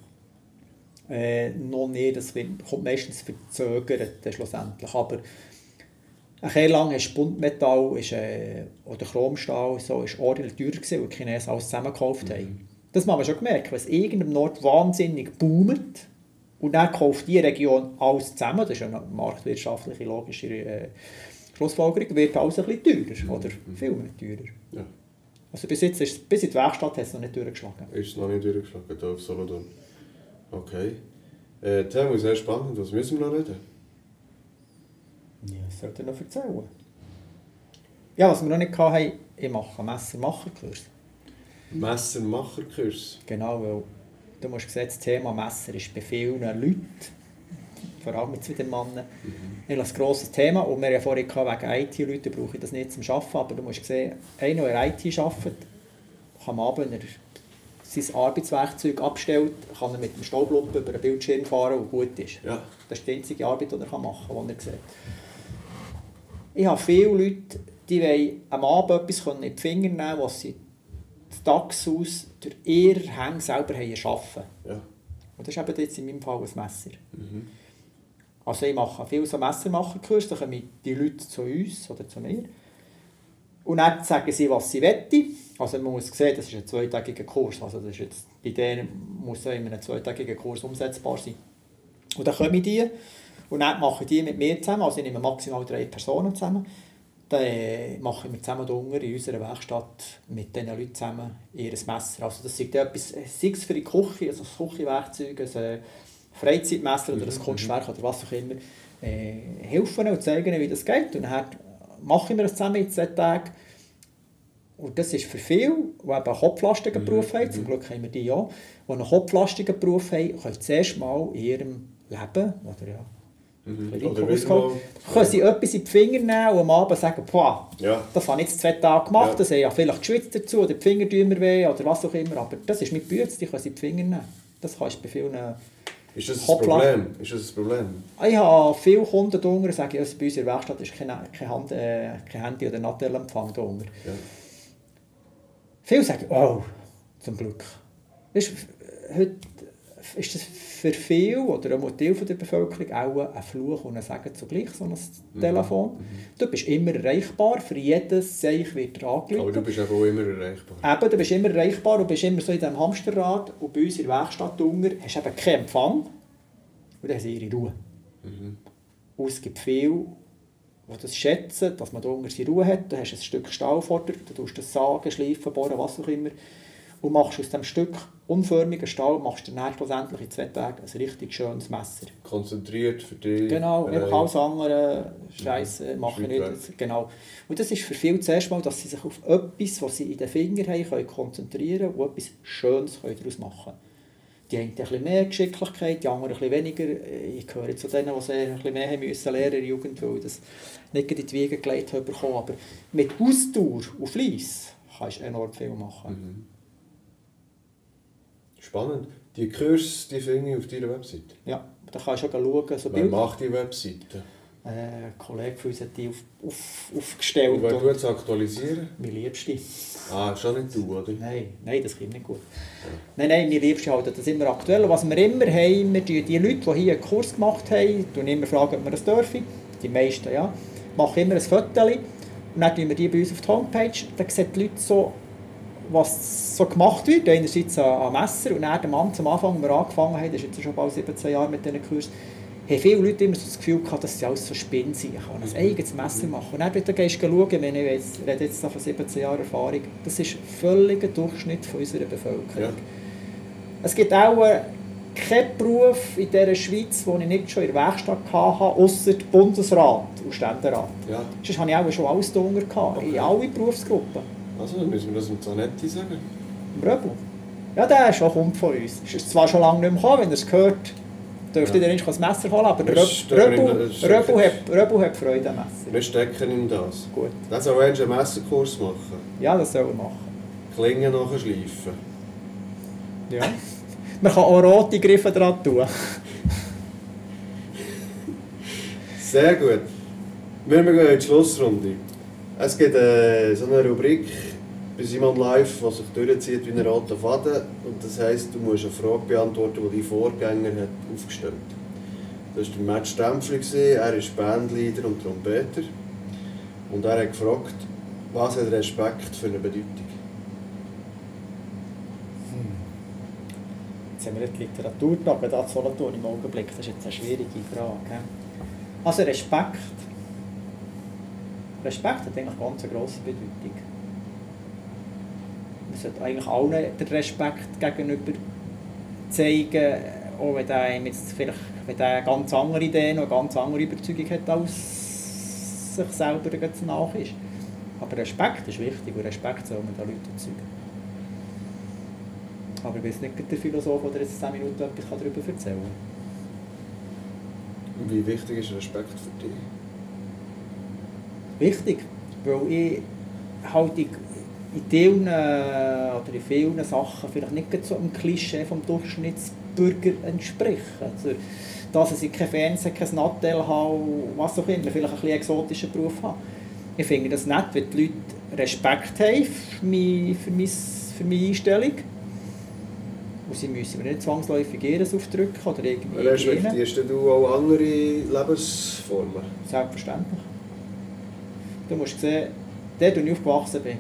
Äh, noch nicht, das wird, kommt meistens verzögert dann schlussendlich, aber ein sehr lang ist Buntmetall ist, äh, oder Chromstahl so, ist ordentlich teurer gewesen, weil die Chinesen alles zusammengekauft haben. Das haben wir schon gemerkt, wenn es irgendeinem Ort wahnsinnig boomt und dann kauft die Region alles zusammen, das ist eine marktwirtschaftliche, logische äh, Schlussfolgerung, wird alles ein bisschen teurer oder viel mehr teurer. Ja. Also bis jetzt ist, bis in die Werkstatt hat es noch nicht durchgeschlagen. Ist es noch nicht durchgeschlagen, hier auf Solothurn. Okay. Äh, Thema sehr spannend. Was müssen wir noch reden? Ja, was sollte ich noch erzählen? Ja, was wir noch nicht hatten, ich mache einen Messermacherkurs. Messermacherkurs. Genau, weil du musst sehen, das Thema Messer ist bei vielen Leuten vor allem mit den Männern. Mhm. ein grosses Thema und wir haben ja vorhin gehabt, wegen IT-Leuten brauche ich das nicht zum Arbeiten, aber du musst sehen, einer, der IT arbeitet, kann am Abend, wenn er sein Arbeitswerkzeug abstellt, kann er mit dem Staubluppen über den Bildschirm fahren und gut ist. Ja. Das ist die einzige Arbeit, die er machen kann, die er sieht. Ich habe viele Leute, die wollen am Abend etwas in die Finger nehmen was sie Tags aus durch ihre Hänge selber arbeiten ja. Und das ist eben jetzt in meinem Fall ein Messer. Mhm. Also ich mache viel so Messermacherkurs, da kommen die Leute zu uns oder zu mir. Und dann sagen sie, was sie wollen. Also man muss sehen, das ist ein zweitägiger Kurs. Also das ist jetzt, bei denen muss ja immer ein zweitägiger Kurs umsetzbar sein. Und dann kommen die und dann machen die mit mir zusammen, also ich nehme maximal drei Personen zusammen, dann äh, machen wir zusammen unten in unserer Werkstatt mit diesen Leuten zusammen ihr Messer. Also das ist etwas, sei es für die Küche, also das Küchenwerkzeug, äh, Freizeitmesser oder ein mhm, Kunstwerk oder was auch immer, äh, helfen und zeigen wie das geht. Und dann machen wir das zusammen in zwei Tagen. Und das ist für viele, die eben einen kopflastigen mhm, Beruf haben, zum mhm. Glück haben wir die ja, die einen kopflastigen Beruf haben, können zuerst mal in ihrem Leben, oder ja, Mhm. Können sie etwas in die Finger nehmen und am Abend sagen, boah, ja. das habe ich jetzt zwei Tage gemacht, ja. das habe ich vielleicht geschwitzt dazu, oder die Finger tun mir weh, oder was auch immer, aber das ist mit Bütze, die können sie in die Finger nehmen. Das kannst du bei vielen ist das ein Problem? Ist das ein Problem? Ich habe viele Kunden drunter, sagen, also bei uns in der Werkstatt ist kein, kein, Hand, äh, kein Handy oder Nattelempfang drunter. Ja. Viele sagen, oh, zum Glück. Weißt, heute ist das für viele oder ein Teil der Bevölkerung auch ein Fluch und ein Segen zugleich, so ein mhm. Telefon. Mhm. Du bist immer erreichbar, für jedes Seich wird er angerufen. Aber du bist auch immer erreichbar. Eben, du bist immer erreichbar und bist immer so in diesem Hamsterrad und bei uns in der Werkstatt unten hast du eben keinen Empfang und dann haben sie ihre Ruhe. Mhm. Und es gibt viele, die das schätzen, dass man da unten seine Ruhe hat. Du hast ein Stück Stahl vor dir, du tust das sagen, schleifen, bohren, was auch immer und machst aus dem Stück unförmigen Stahl machst du dann schlussendlich in zwei Tagen ein richtig schönes Messer. Konzentriert für dich. Genau, einfach alles andere Scheiße mache ich nicht. Genau. Und das ist für viele zuerst mal, dass sie sich auf etwas, was sie in den Fingern haben, können konzentrieren und etwas Schönes daraus machen können. Die einen ein bisschen mehr Geschicklichkeit, die anderen ein bisschen weniger. Ich gehöre zu denen, die ein bisschen mehr haben müssen lernen in der Jugend, weil das nicht in die Wiege gelegt haben Aber mit Ausdauer und Fleiss kannst du enorm viel machen. Mhm. Spannend. Die Kurs die finde ich auf deiner Website. Ja, da kannst du schauen. So Wer macht die Webseite? Äh, ein Kollege von uns hat die auf, auf, aufgestellt. Und wer tut es aktualisieren? Mein Liebste. Ah, schon nicht du, oder? Nein, nein das kommt nicht gut. Ja. Nein, nein, mein Liebste halten das immer aktuell. Und was wir immer haben, wir die, die Leute, die hier einen Kurs gemacht haben, tun immer fragen, ob wir das dürfen. Die meisten, ja. Machen immer ein Foto. Und dann tun wir die bei uns auf die Homepage. Dann sehen die Leute so was so gemacht wird, einerseits an Messer und dann der Mann zum Anfang, als wir angefangen haben, das ist jetzt schon bald 17 Jahre mit diesen Kursen, haben viele Leute immer so das Gefühl gehabt, dass sie alles so Spinnen sind. Ich kann ein eigenes Messer machen. Und dann gehst du schauen, wenn ich jetzt, rede jetzt von 17 Jahren Erfahrung, das ist völliger Durchschnitt von unserer Bevölkerung. Ja. Es gibt auch keinen Beruf in dieser Schweiz, den ich nicht schon in der Werkstatt hatte, außer Bundesrat und Ständerat. Ja. Sonst hatte ich auch schon alles drunter, okay. in alle Berufsgruppen. Also, dann müssen wir das mit Zanetti sagen. Röbel? Ja, der ist auch kommt von uns. Ist zwar schon lange nicht mehr gekommen, wenn er es gehört, dürfte ja. ihr nicht das Messer holen, aber Röbel, hat, Röbel hat Freude am Messer. Wir stecken ihm das. Gut. Dann soll er einen Messerkurs machen. Ja, das soll er machen. Klingen nachher schleifen. Ja. Man kann auch rote Griffe dran tun. Sehr gut. Wir gehen in die Schlussrunde. Es gibt äh, so eine Rubrik bei Simon Live, die sich durchzieht wie ein roter Faden. Und das heisst, du musst eine Frage beantworten, die dein Vorgänger hat aufgestellt hat. Das war der Matt Stempfli, er ist Bandleader und Trompeter. Und er hat gefragt, was hat Respekt für eine Bedeutung? Hm. Jetzt haben wir die Literatur da Solothurn im Augenblick. Das ist jetzt eine schwierige Frage. Also Respekt Respekt hat eigentlich ganz eine grosse Bedeutung. Man sollte eigentlich allen den Respekt gegenüber zeigen, auch wenn der jetzt vielleicht wenn der ganz andere Ideen und eine ganz andere Überzeugung hat, als sich selber nach ist. Aber Respekt ist wichtig und Respekt soll man den Leuten zeigen. Aber ich weiß nicht, der Philosoph, der jetzt 10 Minuten etwas darüber erzählen kann. Wie wichtig ist Respekt für dich? Wichtig, weil ich halt in, in vielen, oder in vielen Sachen vielleicht nicht so einem Klischee vom Durchschnittsbürger entspreche. Also, dass ich kein Fernsehen, kein Nattel habe, was auch immer, vielleicht ein bisschen exotischen Beruf habe. Ich finde das nett, wenn die Leute Respekt haben für meine, für meine, für meine Einstellung. Und sie müssen mir nicht zwangsläufig ihres aufdrücken oder irgendwie Respektierst du auch andere Lebensformen? Selbstverständlich. Du musst sehen, dort, wo ich aufgewachsen bin,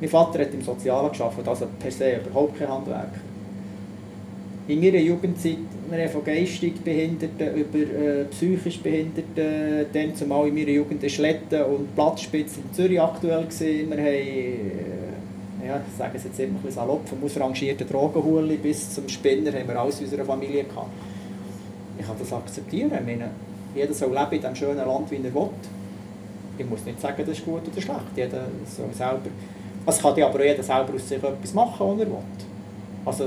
mein Vater hat im Sozialen gearbeitet, also per se überhaupt kein Handwerker. In meiner Jugendzeit, wir haben von geistig Behinderten über äh, psychisch Behinderten, dann zumal in meiner Jugend Schletten und Platzspitze in Zürich aktuell gesehen. Wir haben, äh, ja, ich sage es jetzt immer ein bisschen salopp, vom ausrangierten Drogenhuli bis zum Spinner haben wir alles in unserer Familie gehabt. Ich kann das akzeptieren. Ich meine, jeder soll leben in diesem schönen Land, wie er will. Ich muss nicht sagen, das ist gut oder schlecht. Jeder soll selber... Also kann aber jeder selber aus sich etwas machen, was er will. Also,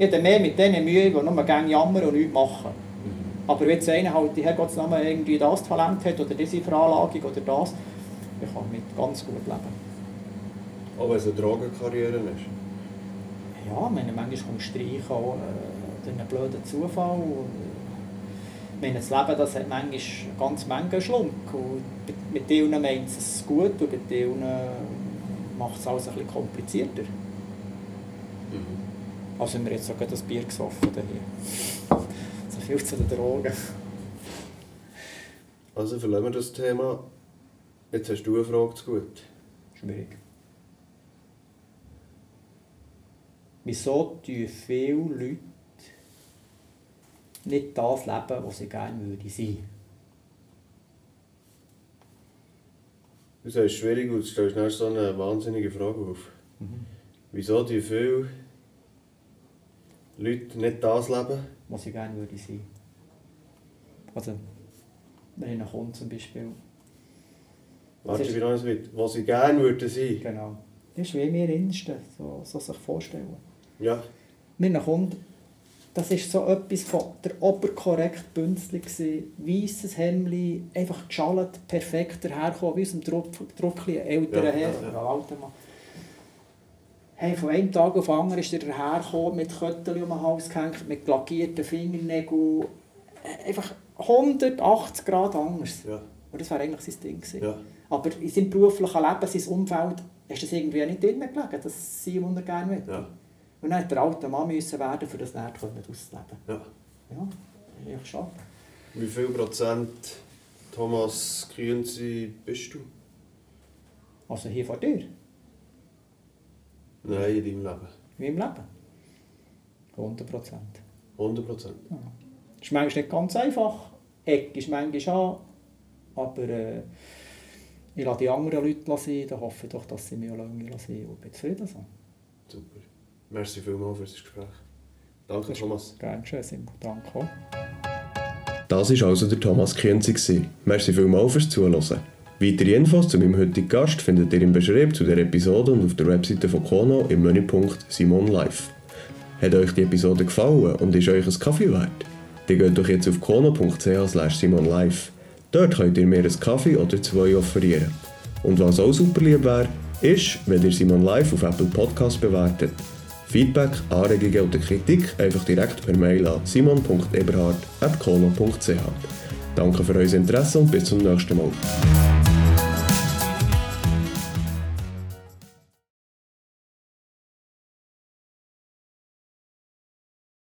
habe mehr mit denen Mühe, die nur gerne jammern und nichts machen. Mhm. Aber wenn jetzt einer halt, die Herrgottsnamen irgendwie das Talent hat oder diese Veranlagung oder das, ich kann mit ganz gut leben. Auch wenn es eine Drogenkarriere ist? Ja, meine, manchmal kommt Streich auch äh, durch einen blöden Zufall. Und, meine, das Leben das hat manchmal ganz Menge Schlunk. Und mit denen meint es gut und mit denen macht es alles ein bisschen komplizierter. Mhm. Also haben wir jetzt sogar das Bier gesoffen hier. So viel zu den Drogen. Also verlassen wir das Thema. Jetzt hast du eine Frage zu gut. Schwierig. Wieso tun viele Leute nicht das leben, was sie gerne würden sein? Du sagst schwierig und stellst so eine wahnsinnige Frage auf. Mhm. Wieso die viele Leute nicht das leben? Was ich gerne würde sein. Also, wir haben einen Kunden zum Beispiel. Warte, ist, wie lange es wird? Was ich gerne würde sein? Genau. Das ist wie wir Insten, so, so sich vorstellen. Ja. Wir haben Kunden, das war so etwas von der oberkorrekt Bünzli Weisses Hemdli, einfach geschallt, perfekt daherkommen, wie aus dem Druck, Druckli, älterer ja, Herr, ja, ja. alter Mann. Hey, von einem Tag auf den anderen ist er hergekommen, mit Kötteln um den Hals gehängt, mit lackierten Fingernägeln. Einfach 180 Grad anders. Ja. Und das war eigentlich sein Ding. Ja. Aber in seinem beruflichen Leben, sein Umfeld, ist das irgendwie nicht drin gelegen, dass sie ihm gerne will. Ja. Und dann musste der alte Mann müssen werden, für das er auszuleben. Ja. Ja, ich schade. Wie viel Prozent Thomas Kühnsi bist du? Also hier vor dir? Nein, in deinem Leben. In meinem Leben? 100 Prozent. 100 Prozent? Ja. Das ist manchmal nicht ganz einfach. Eck ist manchmal an. Aber äh, ich lasse die anderen Leute sein. Da hoffe ich doch, dass sie mich auch lange sein und bin zufrieden sind. Super. Merci vielmals für das Gespräch. Danke, Thomas. Gerne schön, Simon. Danke Das war also der Thomas Kienzi. Merci vielmals fürs Zuhören. Weitere Infos zu meinem heutigen Gast findet ihr im Beschreibung zu der Episode und auf der Webseite von Kono im Menüpunkt Simon Live. Hat euch die Episode gefallen und ist euch ein Kaffee wert? Dann geht doch jetzt auf kono.ch simonlive. Dort könnt ihr mir einen Kaffee oder zwei offerieren. Und was auch super lieb wäre, ist, wenn ihr Simon Live auf Apple Podcasts bewertet. Feedback, Anregungen oder Kritik einfach direkt per Mail an simon.eberhard.kono.ch. Danke für euer Interesse und bis zum nächsten Mal.